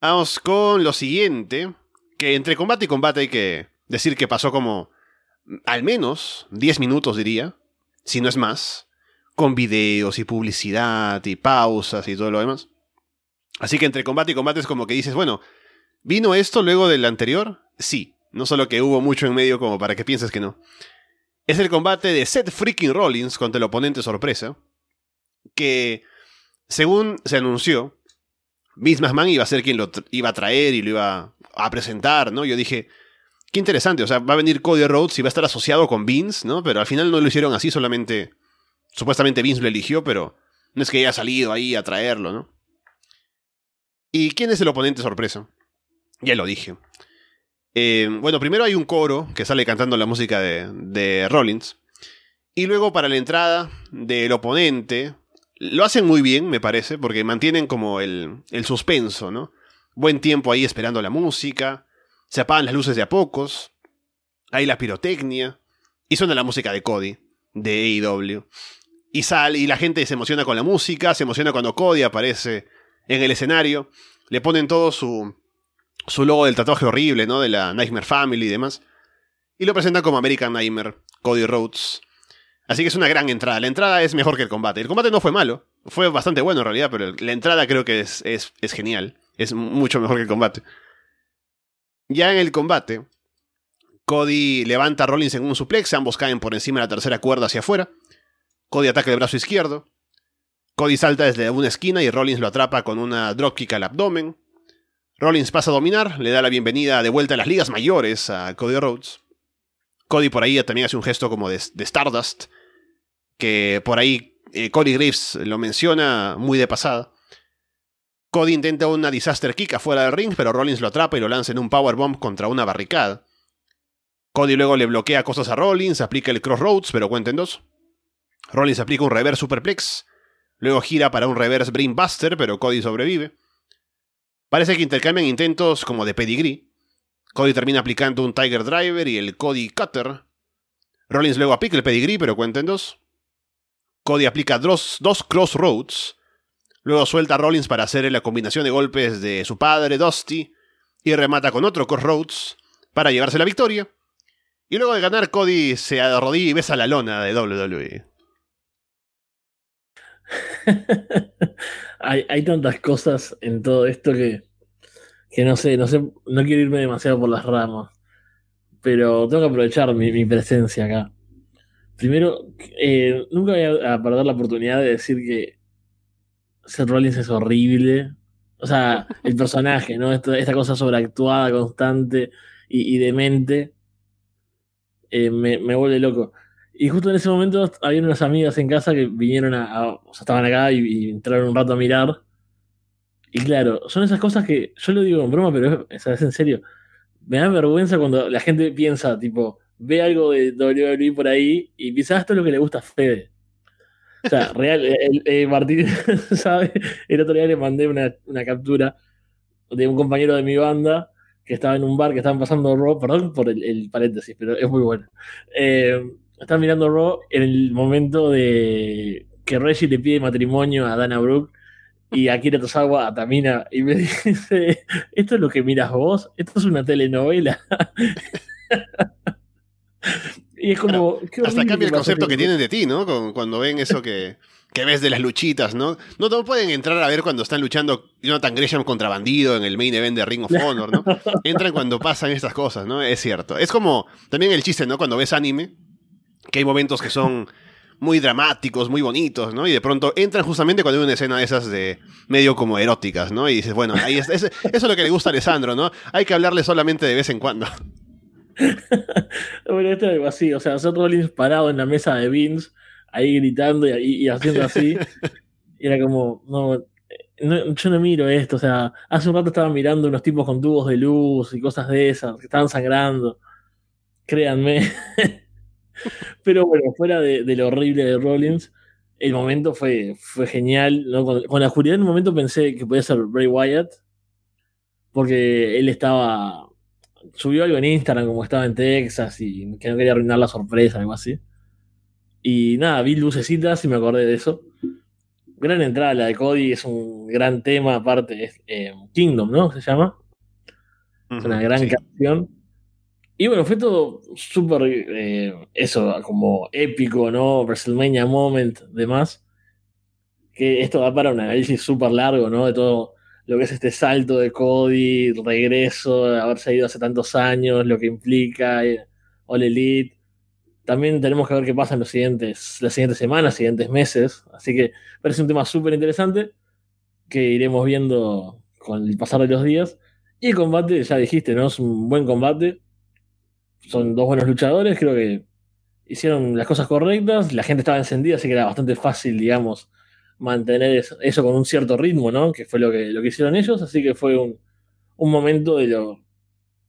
S1: Vamos con lo siguiente, que entre combate y combate hay que decir que pasó como al menos 10 minutos, diría si no es más, con videos y publicidad y pausas y todo lo demás. Así que entre combate y combate es como que dices, bueno, ¿vino esto luego del anterior? Sí, no solo que hubo mucho en medio como para que pienses que no. Es el combate de Seth freaking Rollins contra el oponente sorpresa, que, según se anunció, Vince McMahon iba a ser quien lo iba a traer y lo iba a presentar, ¿no? Yo dije, Qué interesante, o sea, va a venir Cody Rhodes y va a estar asociado con Vince, ¿no? Pero al final no lo hicieron así, solamente. Supuestamente Vince lo eligió, pero no es que haya salido ahí a traerlo, ¿no? ¿Y quién es el oponente sorpresa? Ya lo dije. Eh, bueno, primero hay un coro que sale cantando la música de, de Rollins. Y luego para la entrada del oponente, lo hacen muy bien, me parece, porque mantienen como el, el suspenso, ¿no? Buen tiempo ahí esperando la música. Se apagan las luces de a pocos. Hay la pirotecnia. Y suena la música de Cody, de AEW. Y sale, y la gente se emociona con la música, se emociona cuando Cody aparece en el escenario. Le ponen todo su, su logo del tatuaje horrible, ¿no? De la Nightmare Family y demás. Y lo presentan como American Nightmare, Cody Rhodes. Así que es una gran entrada. La entrada es mejor que el combate. El combate no fue malo. Fue bastante bueno en realidad, pero la entrada creo que es, es, es genial. Es mucho mejor que el combate. Ya en el combate, Cody levanta a Rollins en un suplex, ambos caen por encima de la tercera cuerda hacia afuera. Cody ataca el brazo izquierdo. Cody salta desde una esquina y Rollins lo atrapa con una dropkick al abdomen. Rollins pasa a dominar, le da la bienvenida de vuelta a las ligas mayores a Cody Rhodes. Cody por ahí también hace un gesto como de, Stardust, que por ahí eh, Cody Graves lo menciona muy de pasada. Cody intenta una disaster kick afuera del ring, pero Rollins lo atrapa y lo lanza en un powerbomb contra una barricada. Cody luego le bloquea cosas a Rollins, aplica el crossroads, pero cuenta en dos. Rollins aplica un reverse superplex, luego gira para un reverse brainbuster, pero Cody sobrevive. Parece que intercambian intentos como de pedigree. Cody termina aplicando un Tiger Driver y el Cody Cutter. Rollins luego aplica el pedigree, pero cuenta en dos. Cody aplica dos, dos crossroads, Luego suelta a Rollins para hacer la combinación de golpes de su padre, Dusty, y remata con otro Crossroads para llevarse la victoria. Y luego de ganar, Cody se arrodilla y besa la lona de WWE. <laughs>
S3: hay, hay, tantas cosas en todo esto que, que no sé, no sé, no quiero irme demasiado por las ramas. pero tengo que aprovechar mi, presencia acá. Primero, eh, nunca voy a, perder la oportunidad de decir que Seth Rollins es horrible. O sea, el personaje, ¿no? Esta, cosa sobreactuada, constante y, demente, eh, me, vuelve loco. Y justo en ese momento había unas amigas en casa que vinieron a. o sea, estaban acá y, entraron un rato a mirar. Y claro, son esas cosas que yo lo digo en broma, pero es, es en serio me da vergüenza cuando la gente piensa, tipo, ve algo de WWE por ahí y piensa, ah, esto es lo que le gusta a Fede. O sea, real, el, Martín, <laughs> ¿sabe? El otro día le mandé una, captura de un compañero de mi banda que estaba en un bar que estaban pasando Raw, perdón por el, paréntesis, pero es muy bueno. Eh, están mirando Raw en el momento de que Reggie le pide matrimonio a Dana Brooke y Akira Tosawa a Tamina y me <laughs> dice, ¿esto es lo que miras vos? Esto es una telenovela. <laughs> y es como...
S1: hasta cambia el concepto que tienen de ti, ¿no? Cuando ven eso que, que ves de las luchitas, ¿no? No, no pueden entrar a ver cuando están luchando Jonathan Gresham contra Bandido en el main event de Ring of Honor, ¿no? <laughs> Entran cuando pasan estas cosas, ¿no? Es cierto. Es como también el chiste, ¿no? Cuando ves anime, que hay momentos que son muy dramáticos, muy bonitos, ¿no? Y de pronto entran justamente cuando hay una escena de esas de medio como eróticas, ¿no? Y dices, bueno, ahí es, eso es lo que le gusta a Alessandro, ¿no? Hay que hablarle solamente de vez en cuando. <laughs>
S3: bueno, esto es algo así, o sea, nosotros Rollins parado en la mesa de Vince, ahí gritando y, haciendo así. y <laughs> era como, no, yo no miro esto, o sea, hace un rato estaba mirando unos tipos con tubos de luz y cosas de esas, que estaban sangrando. Créanme. <laughs> Pero bueno, fuera de, lo horrible de Rollins, el momento fue, fue genial. Con, la oscuridad en un momento pensé que podía ser Bray Wyatt, porque él estaba. Subió algo en Instagram como estaba en Texas y que no quería arruinar la sorpresa, algo así. Y nada, vi lucecitas y me acordé de eso. Gran entrada la de Cody, es un gran tema, aparte, es eh, Kingdom, ¿no? Se llama. Es una gran canción. Y bueno, fue todo súper, eh, eso, como épico, ¿no? WrestleMania Moment, demás. Que esto va para un análisis súper largo, ¿no? De todo lo que es este salto de Cody, regreso, haberse ido hace tantos años, lo que implica eh, All Elite. También tenemos que ver qué pasa en los siguientes, las siguientes semanas, siguientes meses. Así que parece un tema súper interesante que iremos viendo con el pasar de los días. Y el combate, ya dijiste, ¿no? Es un buen combate son dos buenos luchadores, creo que hicieron las cosas correctas, la gente estaba encendida, así que era bastante fácil, digamos, mantener eso, con un cierto ritmo, ¿no? Que fue lo que, lo que hicieron ellos, así que fue un, momento de lo,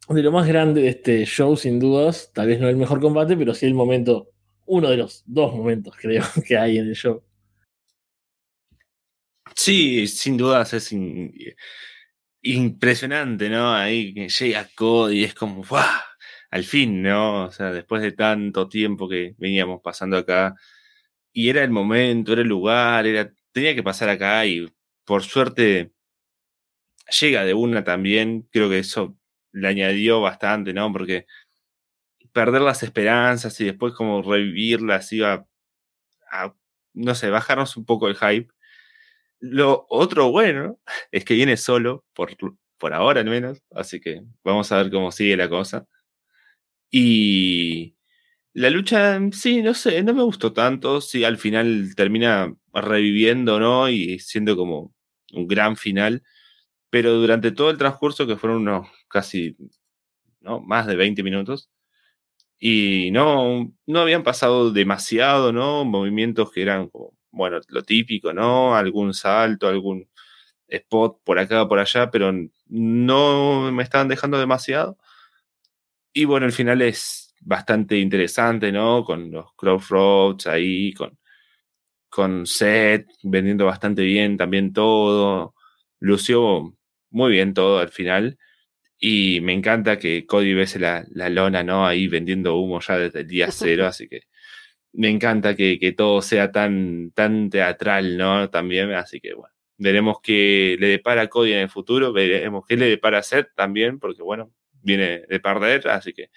S3: de lo más grande de este show, sin dudas, tal vez no el mejor combate, pero sí el momento, uno de los dos momentos, creo, <laughs> que hay en el show.
S2: Sí, sin dudas es impresionante, ¿no? Ahí llega Cody y es como, ¡guau! al fin, ¿no? O sea, después de tanto tiempo que veníamos pasando acá, y era el momento, era el lugar, era, tenía que pasar acá y por suerte llega de una también, creo que eso le añadió bastante, ¿no? Porque perder las esperanzas y después como revivirlas iba a, no sé, bajarnos un poco el hype. Lo otro bueno es que viene solo, por, por ahora al menos, así que vamos a ver cómo sigue la cosa. Y la lucha, sí, no sé, no me gustó tanto. Sí, al final termina reviviendo, ¿no? Y siendo como un gran final. Pero durante todo el transcurso, que fueron unos casi, ¿no? Más de 20 minutos. Y no, no habían pasado demasiado, ¿no? Movimientos que eran como, bueno, lo típico, ¿no? Algún salto, algún spot por acá, por allá, pero no me estaban dejando demasiado. Y bueno, el final es bastante interesante, ¿no? Con los Crossroads ahí, con, con Seth vendiendo bastante bien también todo. Lució muy bien todo al final. Y me encanta que Cody bese la, la lona, ¿no? Ahí vendiendo humo ya desde el día <laughs> cero, así que me encanta que, que, todo sea tan, tan teatral, ¿no? También, así que bueno, veremos qué le depara a Cody en el futuro, veremos qué le depara a Seth también, porque bueno, viene de perder, así que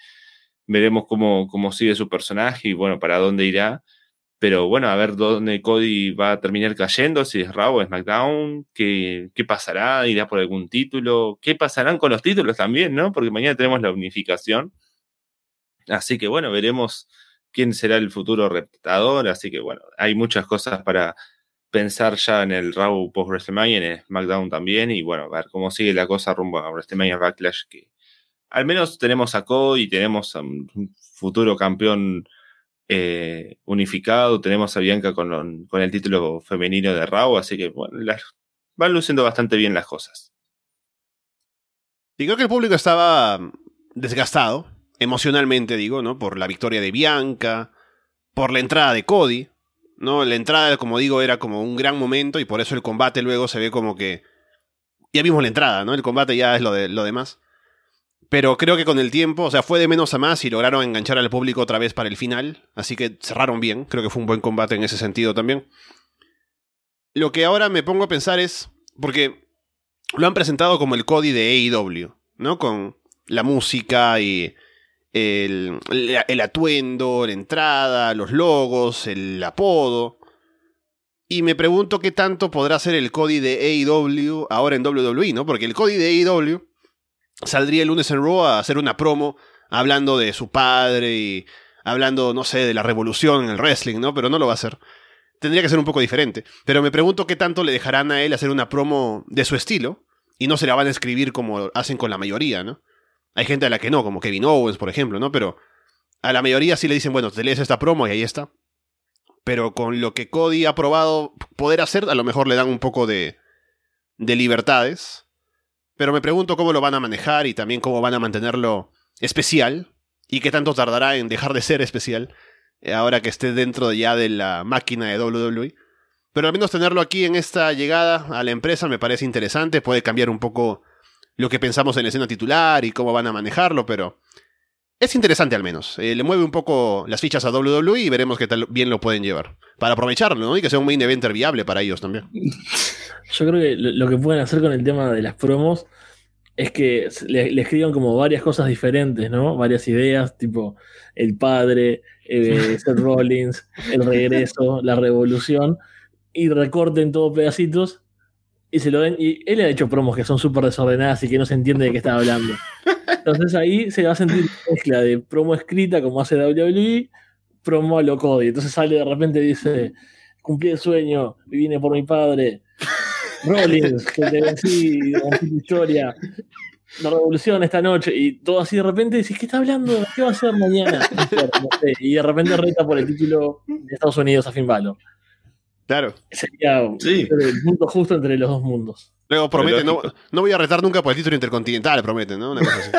S2: veremos cómo, cómo sigue su personaje y bueno, para dónde irá. Pero bueno, a ver dónde Cody va a terminar cayendo, si es Raw o SmackDown, qué, qué pasará, irá por algún título, qué pasarán con los títulos también, ¿no? Porque mañana tenemos la unificación. Así que bueno, veremos quién será el futuro retador. Así que bueno, hay muchas cosas para pensar ya en el Raw post WrestleMania, en SmackDown también. Y bueno, a ver cómo sigue la cosa rumbo a WrestleMania Backlash. Que al menos tenemos a Cody, tenemos a un futuro campeón eh, unificado, tenemos a Bianca con, el título femenino de Raw. Así que bueno, van luciendo bastante bien las cosas.
S1: Y creo que el público estaba desgastado, emocionalmente digo, ¿no? Por la victoria de Bianca, por la entrada de Cody, ¿no? La entrada, como digo, era como un gran momento y por eso el combate luego se ve como que... Ya vimos la entrada, ¿no? El combate ya es lo, de, lo demás. Pero creo que con el tiempo, o sea, fue de menos a más y lograron enganchar al público otra vez para el final. Así que cerraron bien. Creo que fue un buen combate en ese sentido también. Lo que ahora me pongo a pensar es, porque lo han presentado como el Cody de AEW, ¿no? Con la música y el, el, atuendo, la entrada, los logos, el apodo. Y me pregunto qué tanto podrá ser el Cody de AEW ahora en WWE, ¿no? Porque el Cody de AEW saldría el lunes en Raw a hacer una promo hablando de su padre y hablando, no sé, de la revolución en el wrestling, ¿no? Pero no lo va a hacer. Tendría que ser un poco diferente. Pero me pregunto qué tanto le dejarán a él hacer una promo de su estilo y no se la van a escribir como hacen con la mayoría, ¿no? Hay gente a la que no, como Kevin Owens, por ejemplo, ¿no? Pero a la mayoría sí le dicen, bueno, te lees esta promo y ahí está. Pero con lo que Cody ha probado poder hacer, a lo mejor le dan un poco de, de libertades. Pero me pregunto cómo lo van a manejar y también cómo van a mantenerlo especial. Y qué tanto tardará en dejar de ser especial. Eh, ahora que esté dentro ya de la máquina de WWE. Pero al menos tenerlo aquí en esta llegada a la empresa me parece interesante. Puede cambiar un poco lo que pensamos en la escena titular y cómo van a manejarlo, pero es interesante al menos. Eh, le mueve un poco las fichas a WWE y veremos qué tal bien lo pueden llevar. Para aprovecharlo, ¿no? Y que sea un main eventer viable para ellos también. <laughs>
S3: Yo creo que lo que pueden hacer con el tema de las promos es que le, escriban como varias cosas diferentes, ¿no? Varias ideas, tipo el padre, eh, <laughs> Seth Rollins, el regreso, la revolución, y recorten todo pedacitos y se lo den. Y él ha hecho promos que son súper desordenadas y que no se entiende de qué está hablando. Entonces ahí se va a sentir mezcla de promo escrita como hace WWE, promo a lo Cody. Entonces sale de repente y dice: Cumplí el sueño, vine por mi padre. Rollins, que te vencí, tu historia. La revolución esta noche. Y todo así de repente decís: ¿Qué está hablando? ¿Qué va a hacer mañana? <laughs> Y de repente reta por el título de Estados Unidos a Finn Balor.
S1: Claro.
S3: Sería el punto justo entre los dos mundos.
S1: Luego promete, no, no, voy a retar nunca por el título intercontinental, prometen, ¿no? Una cosa
S2: así.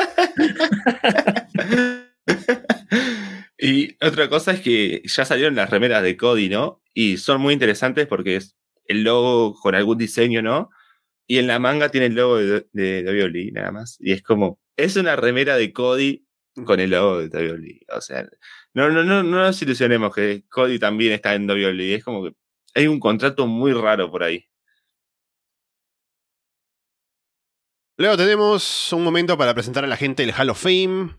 S2: <laughs> y otra cosa es que ya salieron las remeras de Cody, ¿no? Y son muy interesantes porque es el logo con algún diseño, ¿no? Y en la manga tiene el logo de, de, nada más. Y es como, es una remera de Cody con el logo de WWE. O sea, no, no, no, no nos ilusionemos que Cody también está en WWE. Es como que hay un contrato muy raro por ahí.
S1: Luego tenemos un momento para presentar a la gente el Hall of Fame.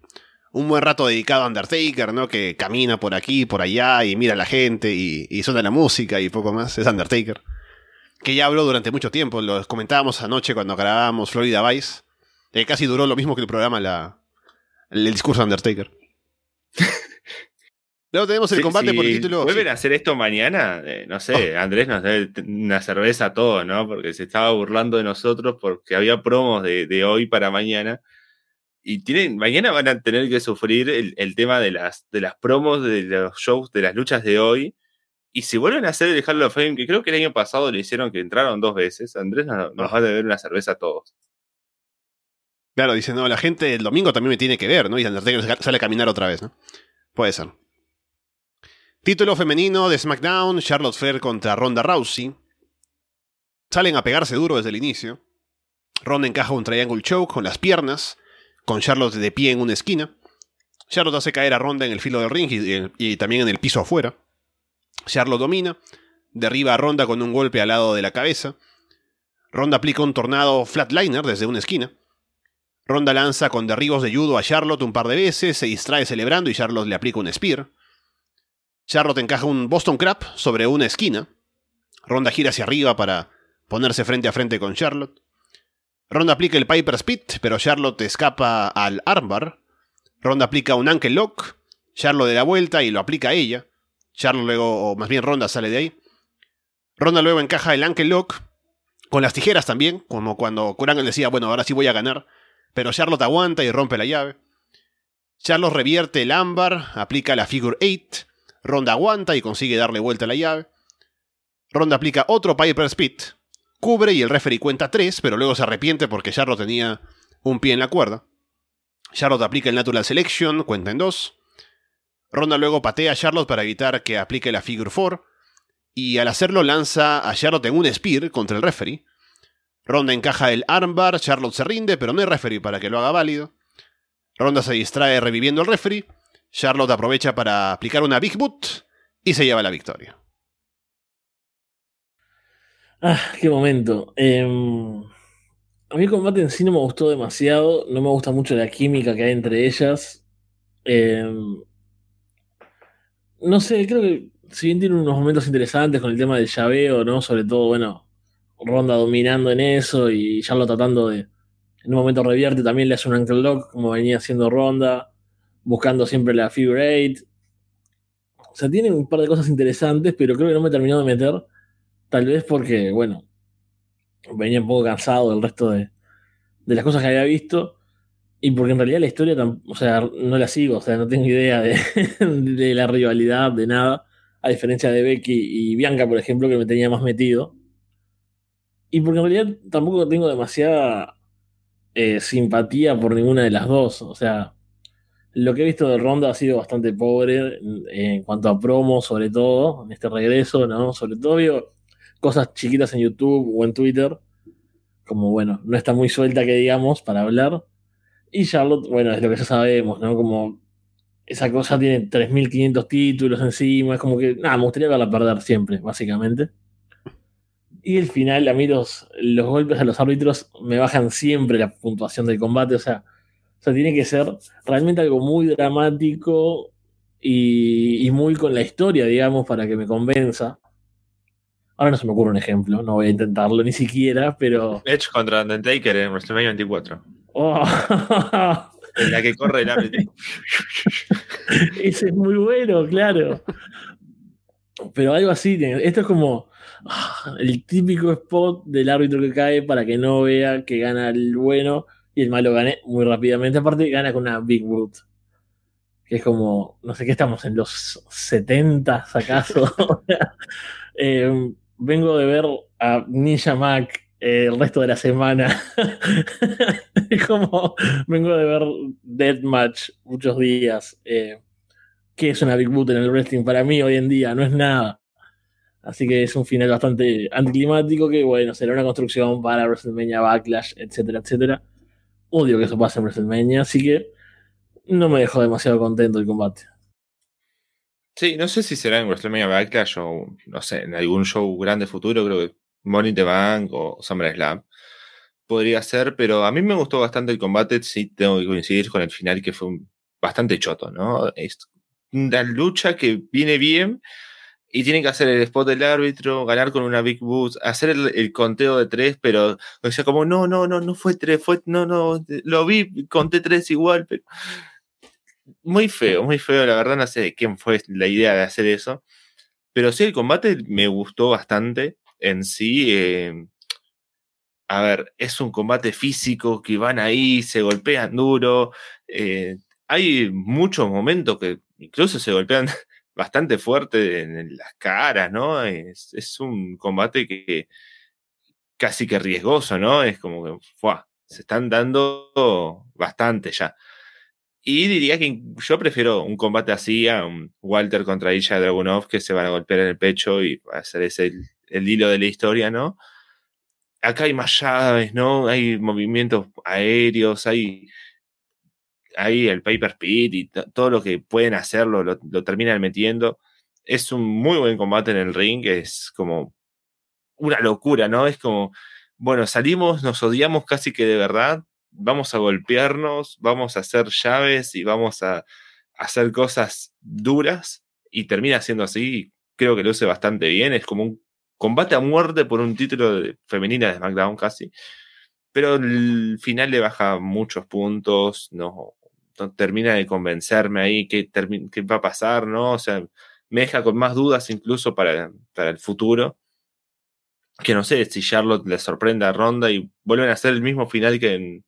S1: Un buen rato dedicado a Undertaker, ¿no? Que camina por aquí, por allá y mira a la gente y, suena la música y poco más. Es Undertaker. Que ya habló durante mucho tiempo. Lo comentábamos anoche cuando grabábamos Florida Vice. Eh, casi duró lo mismo que el programa, la, el discurso de Undertaker. <laughs> Luego tenemos el combate por el título.
S2: ¿Vuelven a hacer esto mañana? Eh, no sé, oh. Andrés nos debe una cerveza a todos, ¿no? Porque se estaba burlando de nosotros porque había promos de, hoy para mañana. Y tienen, mañana van a tener que sufrir el, tema de las, de las promos de los shows, de las luchas de hoy. Y si vuelven a hacer el Hall of Fame, que creo que el año pasado le hicieron que entraron dos veces, Andrés nos, va a deber una cerveza a todos.
S1: Claro, dice, no, la gente el domingo también me tiene que ver, ¿no? Y Undertaker sale a caminar otra vez, ¿no? Puede ser. Título femenino de SmackDown, Charlotte Flair contra Ronda Rousey. Salen a pegarse duro desde el inicio. Ronda encaja un triangle choke con las piernas, con Charlotte de pie en una esquina. Charlotte hace caer a Ronda en el filo del ring y, también en el piso afuera. Charlotte domina, derriba a Ronda con un golpe al lado de la cabeza. Ronda aplica un tornado flatliner desde una esquina. Ronda lanza con derribos de judo a Charlotte un par de veces, se distrae celebrando y Charlotte le aplica un spear. Charlotte encaja un Boston Crab sobre una esquina. Ronda gira hacia arriba para ponerse frente a frente con Charlotte. Ronda aplica el Piper Spit, pero Charlotte escapa al armbar. Ronda aplica un Ankle Lock Charlo de la vuelta y lo aplica a ella. Charlo luego, o más bien Ronda sale de ahí. Ronda luego encaja el Ankle Lock con las tijeras también, como cuando Kurangle decía, bueno, ahora sí voy a ganar. Pero Charlotte aguanta y rompe la llave. Charlotte revierte el ámbar, aplica la Figure 8. Ronda aguanta y consigue darle vuelta a la llave. Ronda aplica otro Piper Spit. Cubre y el referee cuenta 3, pero luego se arrepiente porque Charlotte tenía un pie en la cuerda. Charlotte aplica el Natural Selection, cuenta en 2. Ronda luego patea a Charlotte para evitar que aplique la Figure 4. Y al hacerlo lanza a Charlotte en un Spear contra el referee. Ronda encaja el armbar, Charlotte se rinde, pero no hay referee para que lo haga válido. Ronda se distrae reviviendo al referee. Charlotte aprovecha para aplicar una Big Boot y se lleva la victoria.
S3: Ah, qué momento. Em, a mí el combate en sí no me gustó demasiado. No me gusta mucho la química que hay entre ellas. Em, no sé, creo que si bien tiene unos momentos interesantes con el tema del llaveo, ¿no? Sobre todo, bueno, Ronda dominando en eso y Charlotte tratando de. En un momento revierte, también le hace un ankle lock, como venía haciendo Ronda, buscando siempre la figure eight. O sea, tiene un par de cosas interesantes, pero creo que no me he terminado de meter. Tal vez porque, bueno, venía un poco cansado del resto de, de las cosas que había visto. Y porque en realidad la historia, o sea, no la sigo, o sea, no tengo idea de, <laughs> de la rivalidad, de nada. A diferencia de Becky y Bianca, por ejemplo, que me tenía más metido. Y porque en realidad tampoco tengo demasiada eh, simpatía por ninguna de las dos. O sea, lo que he visto de Ronda ha sido bastante pobre en, cuanto a promo, sobre todo, en este regreso, ¿no? Sobre todo veo cosas chiquitas en YouTube o en Twitter. Como bueno, no está muy suelta que digamos para hablar. Y Charlotte, bueno, es lo que ya sabemos, ¿no? Como esa cosa tiene 3.500 títulos encima, es como que, nada, me gustaría verla perder siempre, básicamente. Y el final, a mí los, golpes a los árbitros me bajan siempre la puntuación del combate. O sea, o sea tiene que ser realmente algo muy dramático y, muy con la historia, digamos, para que me convenza. Ahora no se me ocurre un ejemplo, no voy a intentarlo ni siquiera, pero.
S2: Edge contra Undertaker en WrestleMania 24. <laughs> En la que corre el árbitro. <laughs>
S3: Ese es muy bueno, claro. Pero algo así, esto es como el típico spot del árbitro que cae para que no vea que gana el bueno y el malo gane muy rápidamente. Aparte, gana con una Big Boot. Que es como, no sé qué estamos en los 70 acaso. <laughs> Eh, vengo de ver a Ninja Mac eh, el resto de la semana. <laughs> es como, vengo de ver Deathmatch muchos días. Eh, que es una Big Boot en el wrestling para mí hoy en día? No es nada. Así que es un final bastante anticlimático que, bueno, será una construcción para WrestleMania Backlash, etcétera, etcétera. Odio que eso pase en WrestleMania, así que no me dejó demasiado contento el combate.
S2: Sí, no sé si será en WrestleMania Backlash o, no sé, en algún show grande futuro, creo que Money the Bank o SummerSlam podría ser, pero a mí me gustó bastante el combate, sí tengo que coincidir con el final que fue bastante choto, ¿no? Es una lucha que viene bien, y tienen que hacer el spot del árbitro, ganar con una big boost, hacer el, conteo de tres, pero o sea, como no, no, no, no fue tres, fue, no, no, lo vi, conté tres igual, pero muy feo, muy feo, la verdad no sé quién fue la idea de hacer eso, pero sí, el combate me gustó bastante en sí. Eh, a ver, es un combate físico que van ahí, se golpean duro. Eh, hay muchos momentos que incluso se golpean <laughs> bastante fuerte en, las caras, ¿no? Es, es, un combate que casi que riesgoso, ¿no? Es como que se están dando bastante ya. Y diría que yo prefiero un combate así a Walter contra Ilya Dragunov que se van a golpear en el pecho y va a ser ese el, hilo de la historia, ¿no? Acá hay más llaves, ¿no? Hay movimientos aéreos, hay ahí el Paper Speed y todo lo que pueden hacerlo lo, terminan metiendo. Es un muy buen combate en el ring, es como una locura, ¿no? Es como, bueno, salimos, nos odiamos casi que de verdad, vamos a golpearnos, vamos a hacer llaves y vamos a, hacer cosas duras y termina siendo así. Creo que lo hace bastante bien, es como un combate a muerte por un título de, femenina de SmackDown casi pero el final le baja muchos puntos, no, termina de convencerme ahí qué, qué va a pasar, ¿no? O sea, me deja con más dudas incluso para, para el futuro. Que no sé si Charlotte le sorprende a Ronda y vuelven a hacer el mismo final que en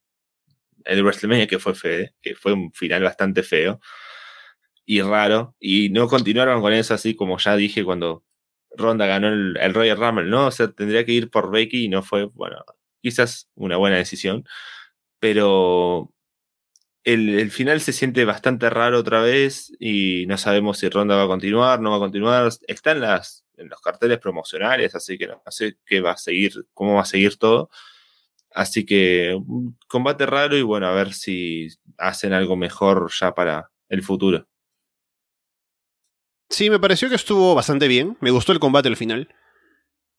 S2: el WrestleMania, que fue feo, que fue un final bastante feo y raro. Y no continuaron con eso así como ya dije cuando Ronda ganó el, el Royal Rumble, ¿no? O sea, tendría que ir por Becky y no fue, bueno, quizás una buena decisión. Pero el, final se siente bastante raro otra vez y no sabemos si Ronda va a continuar, no va a continuar. Está en, las, en los carteles promocionales, así que no, sé qué va a seguir, cómo va a seguir todo. Así que un combate raro y bueno, a ver si hacen algo mejor ya para el futuro.
S1: Sí, me pareció que estuvo bastante bien. Me gustó el combate al final.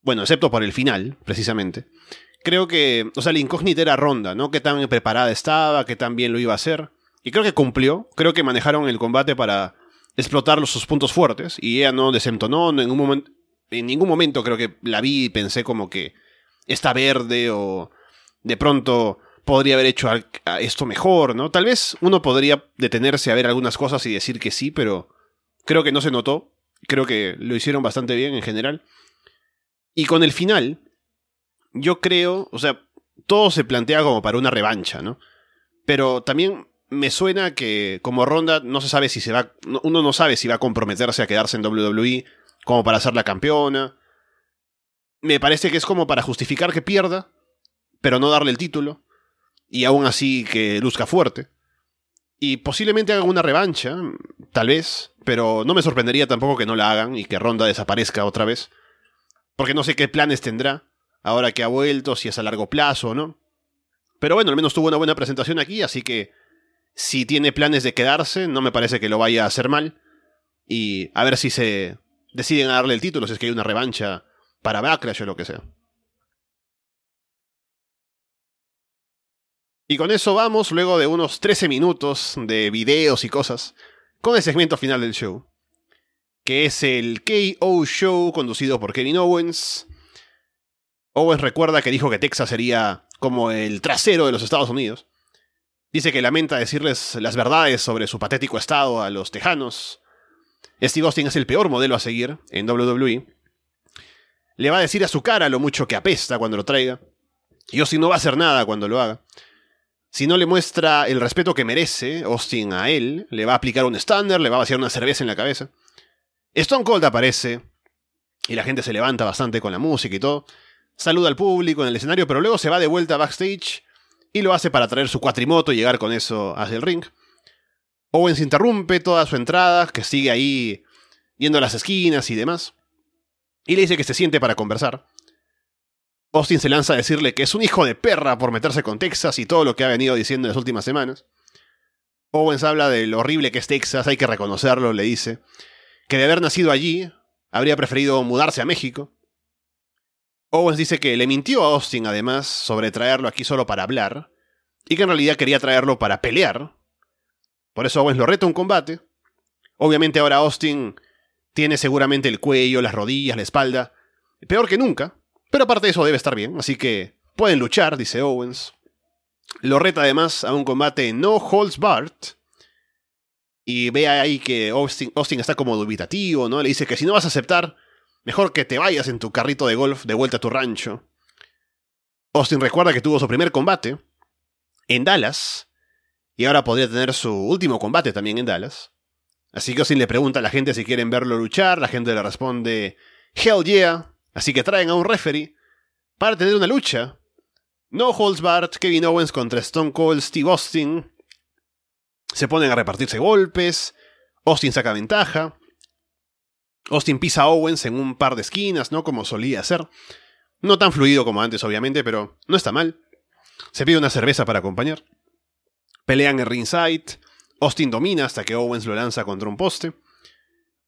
S1: Bueno, excepto por el final, precisamente creo que, o sea, la incógnita era Ronda, ¿no? Qué tan preparada estaba, qué tan bien lo iba a hacer. Y creo que cumplió. Creo que manejaron el combate para explotar sus puntos fuertes. Y ella no desentonó. En ningún momento creo que la vi y pensé como que está verde o de pronto podría haber hecho esto mejor, ¿no? Tal vez uno podría detenerse a ver algunas cosas y decir que sí, pero creo que no se notó. Creo que lo hicieron bastante bien en general. Y con el final, yo creo, o sea, todo se plantea como para una revancha, ¿no? Pero también me suena que como Ronda no se sabe si se va, uno no sabe si va a comprometerse a quedarse en WWE como para ser la campeona. Me parece que es como para justificar que pierda, pero no darle el título, y aún así que luzca fuerte. Y posiblemente haga una revancha, tal vez, pero no me sorprendería tampoco que no la hagan y que Ronda desaparezca otra vez, porque no sé qué planes tendrá ahora que ha vuelto, si es a largo plazo o no. Pero bueno, al menos tuvo una buena presentación aquí, así que si tiene planes de quedarse, no me parece que lo vaya a hacer mal. Y a ver si se deciden a darle el título, si es que hay una revancha para Backlash o lo que sea. Y con eso vamos, luego de unos 13 minutos de videos y cosas, con el segmento final del show, que es el KO Show conducido por Kevin Owens, Owens recuerda que dijo que Texas sería como el trasero de los Estados Unidos. Dice que lamenta decirles las verdades sobre su patético estado a los tejanos. Steve Austin es el peor modelo a seguir en WWE. Le va a decir a su cara lo mucho que apesta cuando lo traiga. Y Austin no va a hacer nada cuando lo haga. Si no le muestra el respeto que merece Austin a él, le va a aplicar un estándar, le va a vaciar una cerveza en la cabeza. Stone Cold aparece y la gente se levanta bastante con la música y todo saluda al público en el escenario, pero luego se va de vuelta backstage y lo hace para traer su cuatrimoto y llegar con eso hacia el ring. Owens interrumpe toda su entrada, que sigue ahí yendo a las esquinas y demás, y le dice que se siente para conversar. Austin se lanza a decirle que es un hijo de perra por meterse con Texas y todo lo que ha venido diciendo en las últimas semanas. Owens habla de lo horrible que es Texas, hay que reconocerlo, le dice, que de haber nacido allí, habría preferido mudarse a México. Owens dice que le mintió a Austin además sobre traerlo aquí solo para hablar, y que en realidad quería traerlo para pelear. Por eso Owens lo reta un combate. Obviamente ahora Austin tiene seguramente el cuello, las rodillas, la espalda, peor que nunca, pero aparte de eso debe estar bien, así que pueden luchar, dice Owens. Lo reta además a un combate no holds barred. Y ve ahí que Austin, Austin está como dubitativo, ¿no? Le dice que si no vas a aceptar, Mejor que te vayas en tu carrito de golf de vuelta a tu rancho. Austin recuerda que tuvo su primer combate en Dallas y ahora podría tener su último combate también en Dallas. Así que Austin le pregunta a la gente si quieren verlo luchar, la gente le responde Hell yeah, así que traen a un referee para tener una lucha. No holds barred, Kevin Owens contra Stone Cold Steve Austin. Se ponen a repartirse golpes, Austin saca ventaja. Austin pisa a Owens en un par de esquinas, ¿no? Como solía hacer. No tan fluido como antes, obviamente, pero no está mal. Se pide una cerveza para acompañar. Pelean en ringside. Austin domina hasta que Owens lo lanza contra un poste.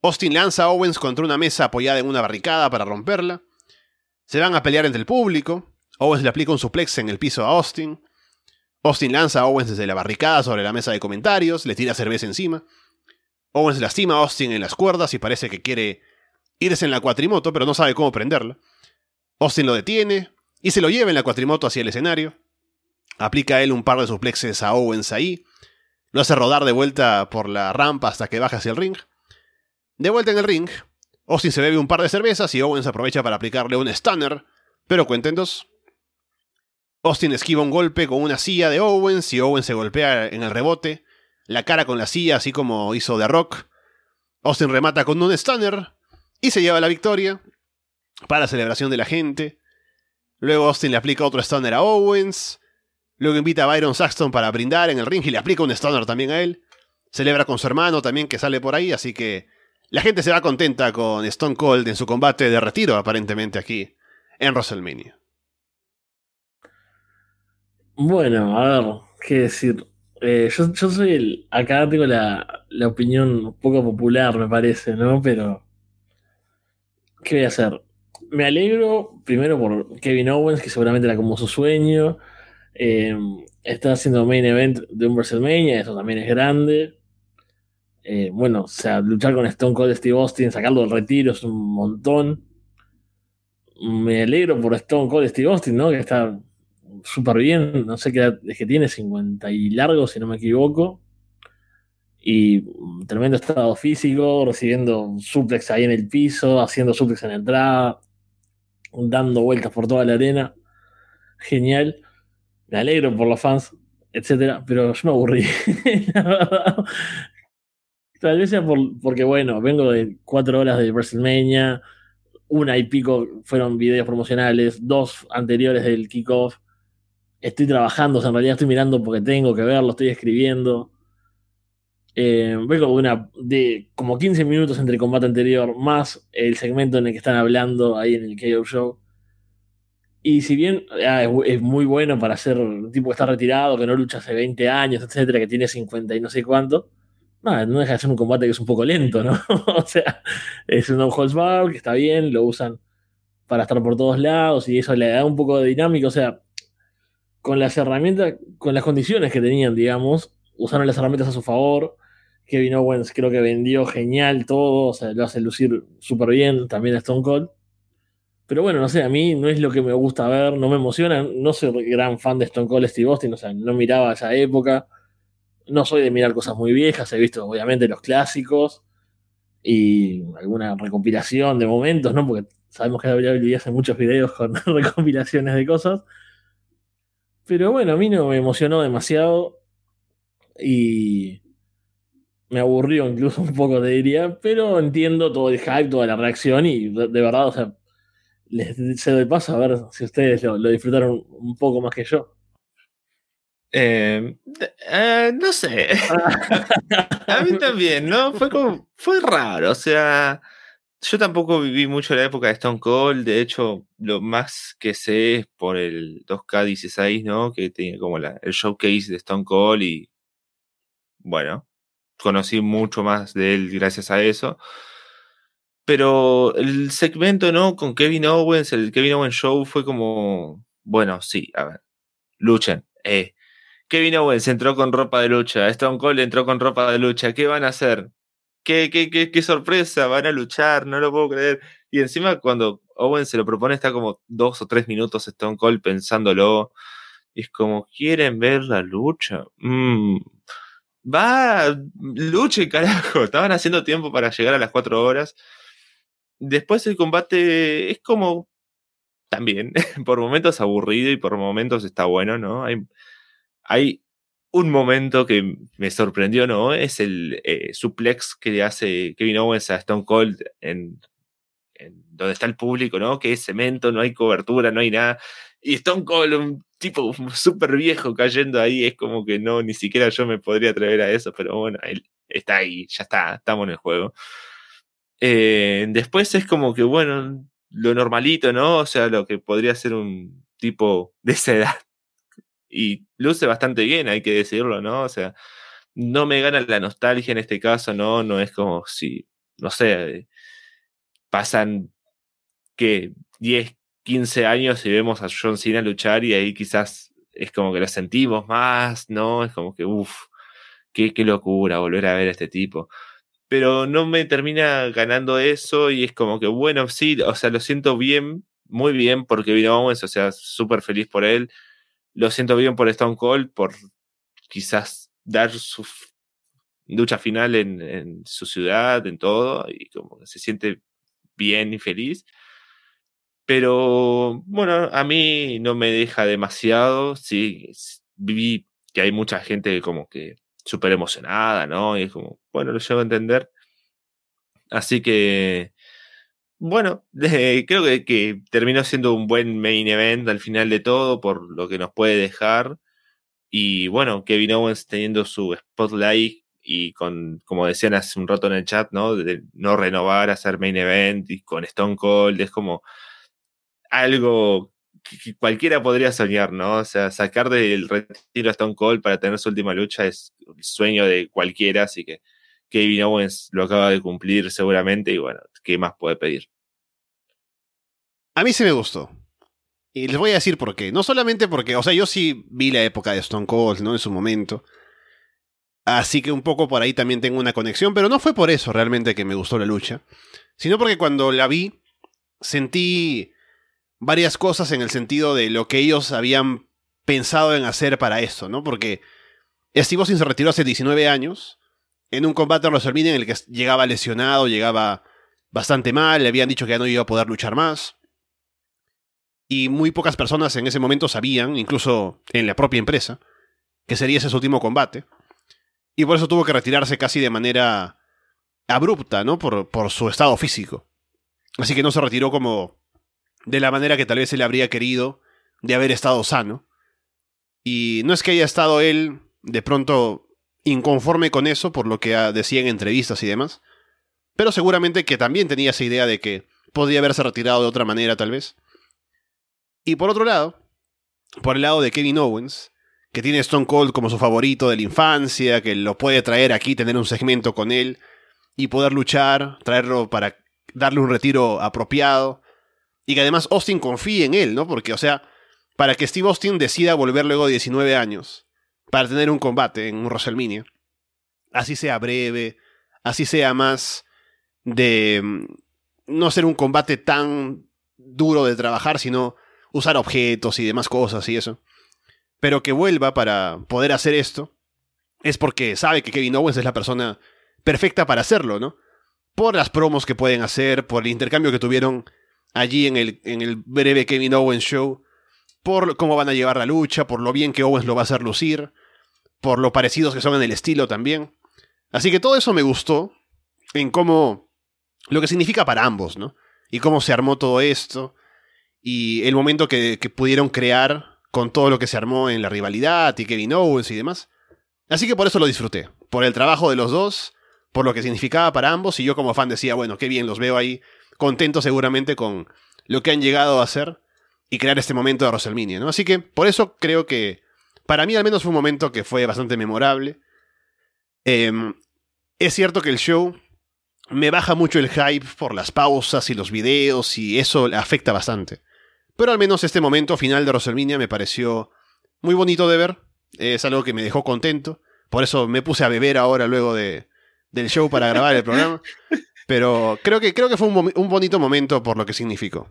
S1: Austin lanza a Owens contra una mesa apoyada en una barricada para romperla. Se van a pelear entre el público. Owens le aplica un suplex en el piso a Austin. Austin lanza a Owens desde la barricada sobre la mesa de comentarios, le tira cerveza encima. Owens lastima a Austin en las cuerdas y parece que quiere irse en la cuatrimoto, pero no sabe cómo prenderla. Austin lo detiene y se lo lleva en la cuatrimoto hacia el escenario. Aplica a él un par de suplexes a Owens ahí. Lo hace rodar de vuelta por la rampa hasta que baja hacia el ring. De vuelta en el ring, Austin se bebe un par de cervezas y Owens aprovecha para aplicarle un stunner, pero cuenten dos. Austin esquiva un golpe con una silla de Owens y Owens se golpea en el rebote, la cara con la silla así como hizo The Rock. Austin remata con un stunner y se lleva la victoria para celebración de la gente. Luego Austin le aplica otro stunner a Owens. Luego invita a Byron Saxton para brindar en el ring y le aplica un stunner también a él. Celebra con su hermano también que sale por ahí, así que la gente se va contenta con Stone Cold en su combate de retiro aparentemente aquí en WrestleMania.
S3: Bueno, a ver, qué decir. Eh, yo, soy el. Acá tengo la, la, opinión un poco popular, me parece, ¿no? Pero. ¿Qué voy a hacer? Me alegro primero por Kevin Owens, que seguramente era como su sueño. Eh, está haciendo main event de un WrestleMania, eso también es grande. Eh, bueno, o sea, luchar con Stone Cold Steve Austin, sacarlo del retiro es un montón. Me alegro por Stone Cold Steve Austin, ¿no? Que está súper bien, no sé qué edad es que tiene, 50 y largo, si no me equivoco. Y tremendo estado físico, recibiendo suplex ahí en el piso, haciendo suplex en la entrada, dando vueltas por toda la arena. Genial. Me alegro por los fans, etcétera, pero yo me aburrí. <laughs> Tal vez sea porque, bueno, vengo de cuatro horas de WrestleMania, una y pico fueron videos promocionales, dos anteriores del kickoff estoy trabajando, o sea, en realidad estoy mirando porque tengo que verlo, estoy escribiendo. Eh, vengo de, una, de como 15 minutos entre el combate anterior, más el segmento en el que están hablando ahí en el KO Show. Y si bien ah, es, muy bueno para ser un tipo que está retirado, que no lucha hace 20 años, etcétera, que tiene 50 y no sé cuánto, no, no deja de ser un combate que es un poco lento, ¿no? <laughs> o sea, es un no holds bar, que está bien, lo usan para estar por todos lados y eso le da un poco de dinámica, o sea, con las herramientas, con las condiciones que tenían, digamos, usaron las herramientas a su favor. Kevin Owens creo que vendió genial todo, o sea, lo hace lucir súper bien, también a Stone Cold. Pero bueno, no sé, a mí no es lo que me gusta ver, no me emociona, no soy gran fan de Stone Cold Steve Austin, o sea, no miraba esa época, no soy de mirar cosas muy viejas, he visto obviamente los clásicos y alguna recopilación de momentos, ¿no? Porque sabemos que WWE hace muchos videos con <laughs> recopilaciones de cosas. Pero bueno, a mí no me emocionó demasiado y me aburrió incluso un poco, te diría, pero entiendo todo el hype, toda la reacción y de, verdad, o sea, les cedo el paso a ver si ustedes lo, disfrutaron un poco más que yo.
S2: Eh, eh, no sé. <laughs> a mí también, ¿no? Fue como, fue raro, o sea, yo tampoco viví mucho la época de Stone Cold, de hecho, lo más que sé es por el 2K16, ¿no? Que tenía como el showcase de Stone Cold y bueno, conocí mucho más de él gracias a eso. Pero el segmento, ¿no? Con Kevin Owens, el Kevin Owens Show fue como, bueno, sí, a ver, luchen. Eh, Kevin Owens entró con ropa de lucha, Stone Cold entró con ropa de lucha, ¿qué van a hacer? qué, qué, qué, qué sorpresa, van a luchar, no lo puedo creer. Y encima cuando Owen se lo propone está como dos o tres minutos Stone Cold pensándolo. Es como, ¿quieren ver la lucha? Mm. Va, luche, carajo. <laughs> Estaban haciendo tiempo para llegar a las cuatro horas. Después el combate es como también, <laughs> por momentos aburrido y por momentos está bueno, ¿no? Hay, hay un momento que me sorprendió, ¿no? Es el eh, suplex que le hace Kevin Owens a Stone Cold en, donde está el público, ¿no? Que es cemento, no hay cobertura, no hay nada. Y Stone Cold, un tipo súper viejo cayendo ahí, es como que no, ni siquiera yo me podría atrever a eso, pero bueno, él está ahí, ya está, estamos en el juego. Eh, después es como que, bueno, lo normalito, ¿no? O sea, lo que podría ser un tipo de esa edad y luce bastante bien, hay que decirlo, ¿no? O sea, no me gana la nostalgia en este caso, ¿no? No es como si, no sé, pasan que 10, 15 años y vemos a John Cena luchar y ahí quizás es como que lo sentimos más, ¿no? Es como que, uff, qué, locura volver a ver a este tipo. Pero no me termina ganando eso y es como que, bueno, sí, o sea, lo siento bien, muy bien porque vino o sea, súper feliz por él lo siento bien por Stone Cold, por quizás dar su lucha final en, su ciudad, en todo, y como se siente bien y feliz. Pero bueno, a mí no me deja demasiado. Sí, vi que hay mucha gente como que súper emocionada, ¿no? Y es como, bueno, lo llevo a entender. Así que, bueno, <laughs> creo que, que, terminó siendo un buen main event al final de todo por lo que nos puede dejar. Y bueno, Kevin Owens teniendo su spotlight y con, como decían hace un rato en el chat, ¿no? De no renovar, hacer main event y con Stone Cold, es como algo que cualquiera podría soñar, ¿no? O sea, sacar del retiro a Stone Cold para tener su última lucha es el sueño de cualquiera, así que Kevin Owens lo acaba de cumplir seguramente y bueno, ¿qué más puede pedir?
S1: A mí sí me gustó. Y les voy a decir por qué. No solamente porque, o sea, yo sí vi la época de Stone Cold, ¿no? En su momento. Así que un poco por ahí también tengo una conexión, pero no fue por eso realmente que me gustó la lucha, sino porque cuando la vi sentí varias cosas en el sentido de lo que ellos habían pensado en hacer para esto, ¿no? Porque Steve Austin se retiró hace 19 años en un combate a WrestleMania en el que llegaba lesionado, llegaba bastante mal, le habían dicho que ya no iba a poder luchar más. Y muy pocas personas en ese momento sabían, incluso en la propia empresa, que sería ese su último combate. Y por eso tuvo que retirarse casi de manera abrupta, ¿no? Por, por su estado físico. Así que no se retiró como de la manera que tal vez él habría querido de haber estado sano. Y no es que haya estado él de pronto inconforme con eso, por lo que decía en entrevistas y demás, pero seguramente que también tenía esa idea de que podría haberse retirado de otra manera tal vez. Y por otro lado, por el lado de Kevin Owens, que tiene Stone Cold como su favorito de la infancia, que lo puede traer aquí, tener un segmento con él y poder luchar, traerlo para darle un retiro apropiado. Y que además Austin confíe en él, ¿no? Porque, o sea, para que Steve Austin decida volver luego de 19 años para tener un combate en un WrestleMania, así sea breve, así sea más de mm, no ser un combate tan duro de trabajar, sino usar objetos y demás cosas y eso. Pero que vuelva para poder hacer esto, es porque sabe que Kevin Owens es la persona perfecta para hacerlo, ¿no? Por las promos que pueden hacer, por el intercambio que tuvieron allí en el, en el breve Kevin Owens show, por cómo van a llevar la lucha, por lo bien que Owens lo va a hacer lucir, por lo parecidos que son en el estilo también. Así que todo eso me gustó en cómo lo que significa para ambos, ¿no? Y cómo se armó todo esto y el momento que, pudieron crear con todo lo que se armó en la rivalidad y Kevin Owens y demás. Así que por eso lo disfruté, por el trabajo de los dos, por lo que significaba para ambos y yo como fan decía, bueno, qué bien los veo ahí contento seguramente con lo que han llegado a hacer y crear este momento de WrestleMania, ¿no? Así que por eso creo que para mí al menos fue un momento que fue bastante memorable. Em, es cierto que el show me baja mucho el hype por las pausas y los videos y eso afecta bastante. Pero al menos este momento final de WrestleMania me pareció muy bonito de ver. Es algo que me dejó contento. Por eso me puse a beber ahora luego de, del show para grabar el programa. Pero creo que, creo que fue un, bonito momento por lo que significó.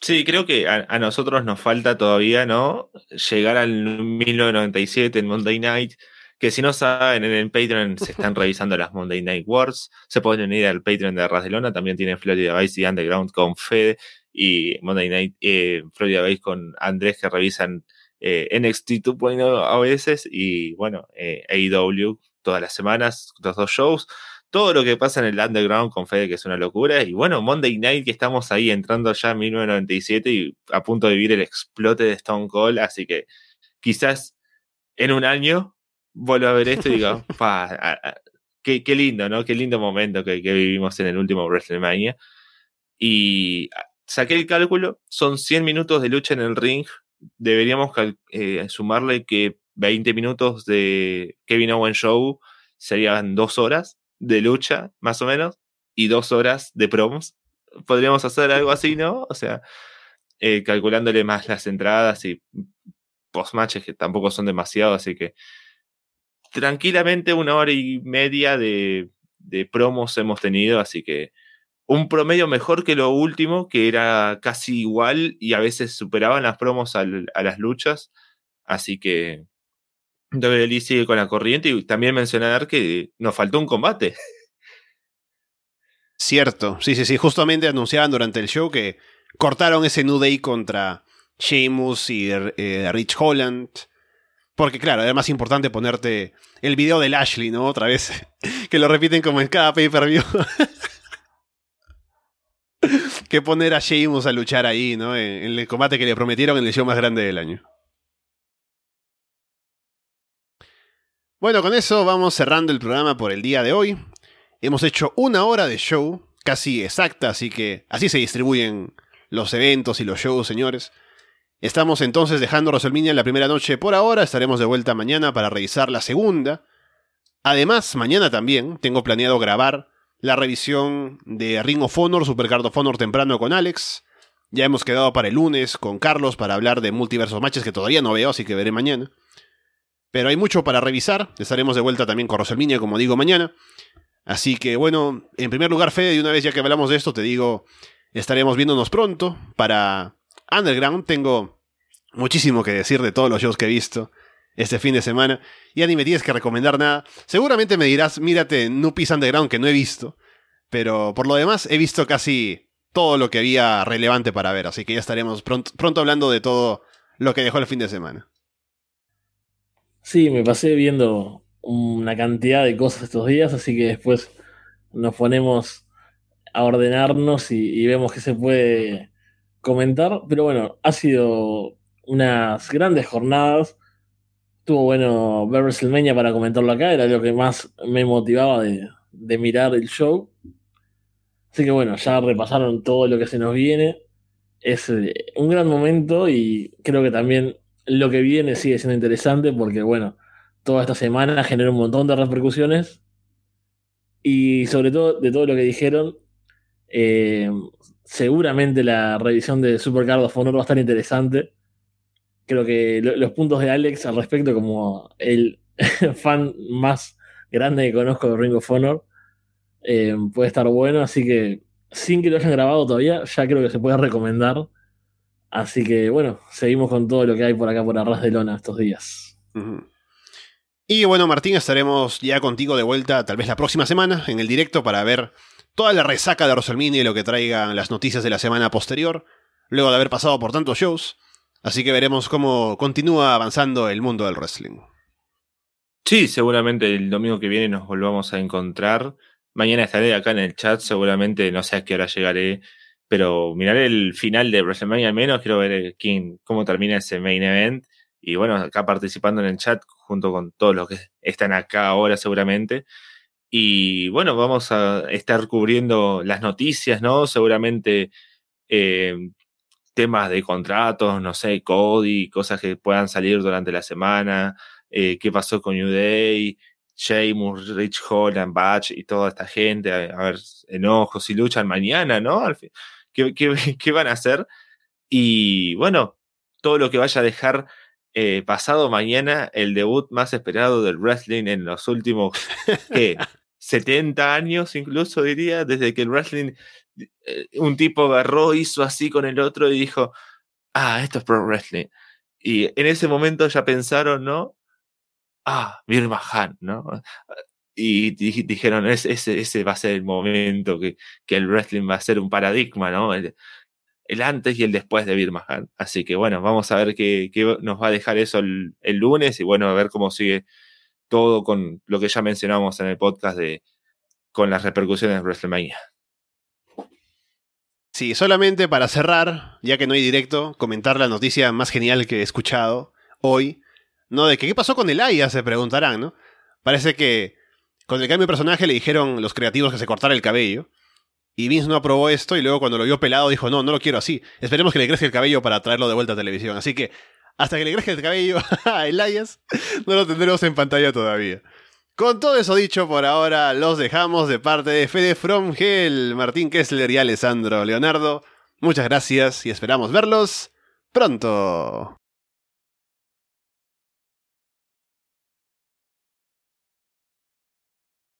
S2: Sí, creo que a, nosotros nos falta todavía, ¿no? Llegar al 1997 en Monday Night. Que si no saben, en el Patreon se <laughs> están revisando las Monday Night Wars. Se pueden ir al Patreon de Lona. También tienen Florida Vice y Underground con Fede. Y Monday Night, eh, Florida Vice con Andrés que revisan eh, NXT 2.0 a veces. Y bueno, eh, AEW todas las semanas, los dos shows todo lo que pasa en el underground con Fede, que es una locura. Y bueno, Monday Night, que estamos ahí entrando ya en 1997 y a punto de vivir el explote de Stone Cold. Así que quizás en un año vuelva a ver esto y diga, <laughs> qué, lindo, ¿no? Qué lindo momento que, vivimos en el último WrestleMania. Y saqué el cálculo, son 100 minutos de lucha en el ring. Deberíamos eh, sumarle que 20 minutos de Kevin Owens Show serían dos horas de lucha, más o menos, y dos horas de promos. Podríamos hacer algo así, ¿no? O sea, eh, calculándole más las entradas y post-matches que tampoco son demasiado, así que tranquilamente una hora y media de, promos hemos tenido, así que un promedio mejor que lo último, que era casi igual y a veces superaban las promos a las luchas. Así que WWE sigue con la corriente y también mencionar que nos faltó un combate.
S1: Cierto, sí, sí, sí. Justamente anunciaban durante el show que cortaron ese New Day contra Sheamus y eh, Rich Holland. Porque claro, era más importante ponerte el video de Lashley, ¿no? Otra vez. <laughs> que lo repiten como en cada pay-per-view. <laughs> que poner a Sheamus a luchar ahí, ¿no? En el combate que le prometieron en el show más grande del año. Bueno, con eso vamos cerrando el programa por el día de hoy. Hemos hecho una hora de show, casi exacta, así que así se distribuyen los eventos y los shows, señores. Estamos entonces dejando WrestleMania en la primera noche por ahora, estaremos de vuelta mañana para revisar la segunda. Además, mañana también tengo planeado grabar la revisión de Ring of Honor, Supercard of Honor temprano con Alex. Ya hemos quedado para el lunes con Carlos para hablar de multiversos matches que todavía no veo, así que veré mañana. Pero hay mucho para revisar, estaremos de vuelta también con WrestleMania, como digo, mañana. Así que bueno, en primer lugar, Fede, de una vez ya que hablamos de esto, te digo, estaremos viéndonos pronto para Underground. Tengo muchísimo que decir de todos los shows que he visto este fin de semana. Ya ni me tienes que recomendar nada. Seguramente me dirás, mírate Nupis Underground que no he visto. Pero por lo demás, he visto casi todo lo que había relevante para ver. Así que ya estaremos pronto, pronto hablando de todo lo que dejó el fin de semana.
S3: Sí, me pasé viendo una cantidad de cosas estos días, así que después nos ponemos a ordenarnos y, vemos qué se puede comentar. Pero bueno, ha sido unas grandes jornadas. Estuvo bueno ver WrestleMania para comentarlo acá, era lo que más me motivaba de, mirar el show. Así que bueno, ya repasaron todo lo que se nos viene. Es eh, un gran momento y creo que también lo que viene sigue siendo interesante porque, bueno, toda esta semana generó un montón de repercusiones. Y sobre todo, de todo lo que dijeron, eh, seguramente la revisión de Supercard of Honor va a estar interesante. Creo que los puntos de Alex al respecto, como el <laughs> fan más grande que conozco de Ring of Honor, eh, puede estar bueno. Así que, sin que lo hayan grabado todavía, ya creo que se puede recomendar Así que bueno, seguimos con todo lo que hay por acá por Arras de Lona estos días.
S1: Y bueno, Martín, estaremos ya contigo de vuelta tal vez la próxima semana en el directo para ver toda la resaca de WrestleMania y lo que traigan las noticias de la semana posterior, luego de haber pasado por tantos shows. Así que veremos cómo continúa avanzando el mundo del wrestling.
S2: Sí, seguramente el domingo que viene nos volvamos a encontrar. Mañana estaré acá en el chat, seguramente no sé a qué hora llegaré pero mirar el final de WrestleMania al menos, quiero ver eh, quién, cómo termina ese main event. Y bueno, acá participando en el chat junto con todos los que están acá ahora seguramente. Y bueno, vamos a estar cubriendo las noticias, ¿no? Seguramente eh, temas de contratos, no sé, Cody, cosas que puedan salir durante la semana, eh, qué pasó con New Day, Sheamus, Rich Holland, Batch y toda esta gente, a, ver, enojos y luchan mañana, ¿no? Al fin, <laughs> qué, van a hacer. Y bueno, todo lo que vaya a dejar eh, pasado mañana el debut más esperado del wrestling en los últimos 70 <laughs> años, incluso diría, desde que el wrestling, un tipo agarró, hizo así con el otro y dijo, ah, esto es pro wrestling. Y en ese momento ya pensaron, ¿no? Ah, Birma ¿no? y dijeron, ese, ese va a ser el momento que, que, el wrestling va a ser un paradigma, ¿no? El, antes y el después de Birmahan. Así que bueno, vamos a ver qué, qué nos va a dejar eso el, el, lunes y bueno, a ver cómo sigue todo con lo que ya mencionamos en el podcast de con las repercusiones de WrestleMania.
S1: Sí, solamente para cerrar, ya que no hay directo, comentar la noticia más genial que he escuchado hoy. ¿No? De que qué pasó con el Aya, se preguntarán, ¿no? Parece que con el cambio de personaje le dijeron los creativos que se cortara el cabello. Y Vince no aprobó esto y luego cuando lo vio pelado dijo, no, no lo quiero así. Esperemos que le crezca el cabello para traerlo de vuelta a televisión. Así que hasta que le crezca el cabello <laughs> a Elias, no lo tendremos en pantalla todavía. Con todo eso dicho, por ahora los dejamos de parte de Fede From Hell, Martín Kessler y Alessandro Leonardo. Muchas gracias y esperamos verlos pronto.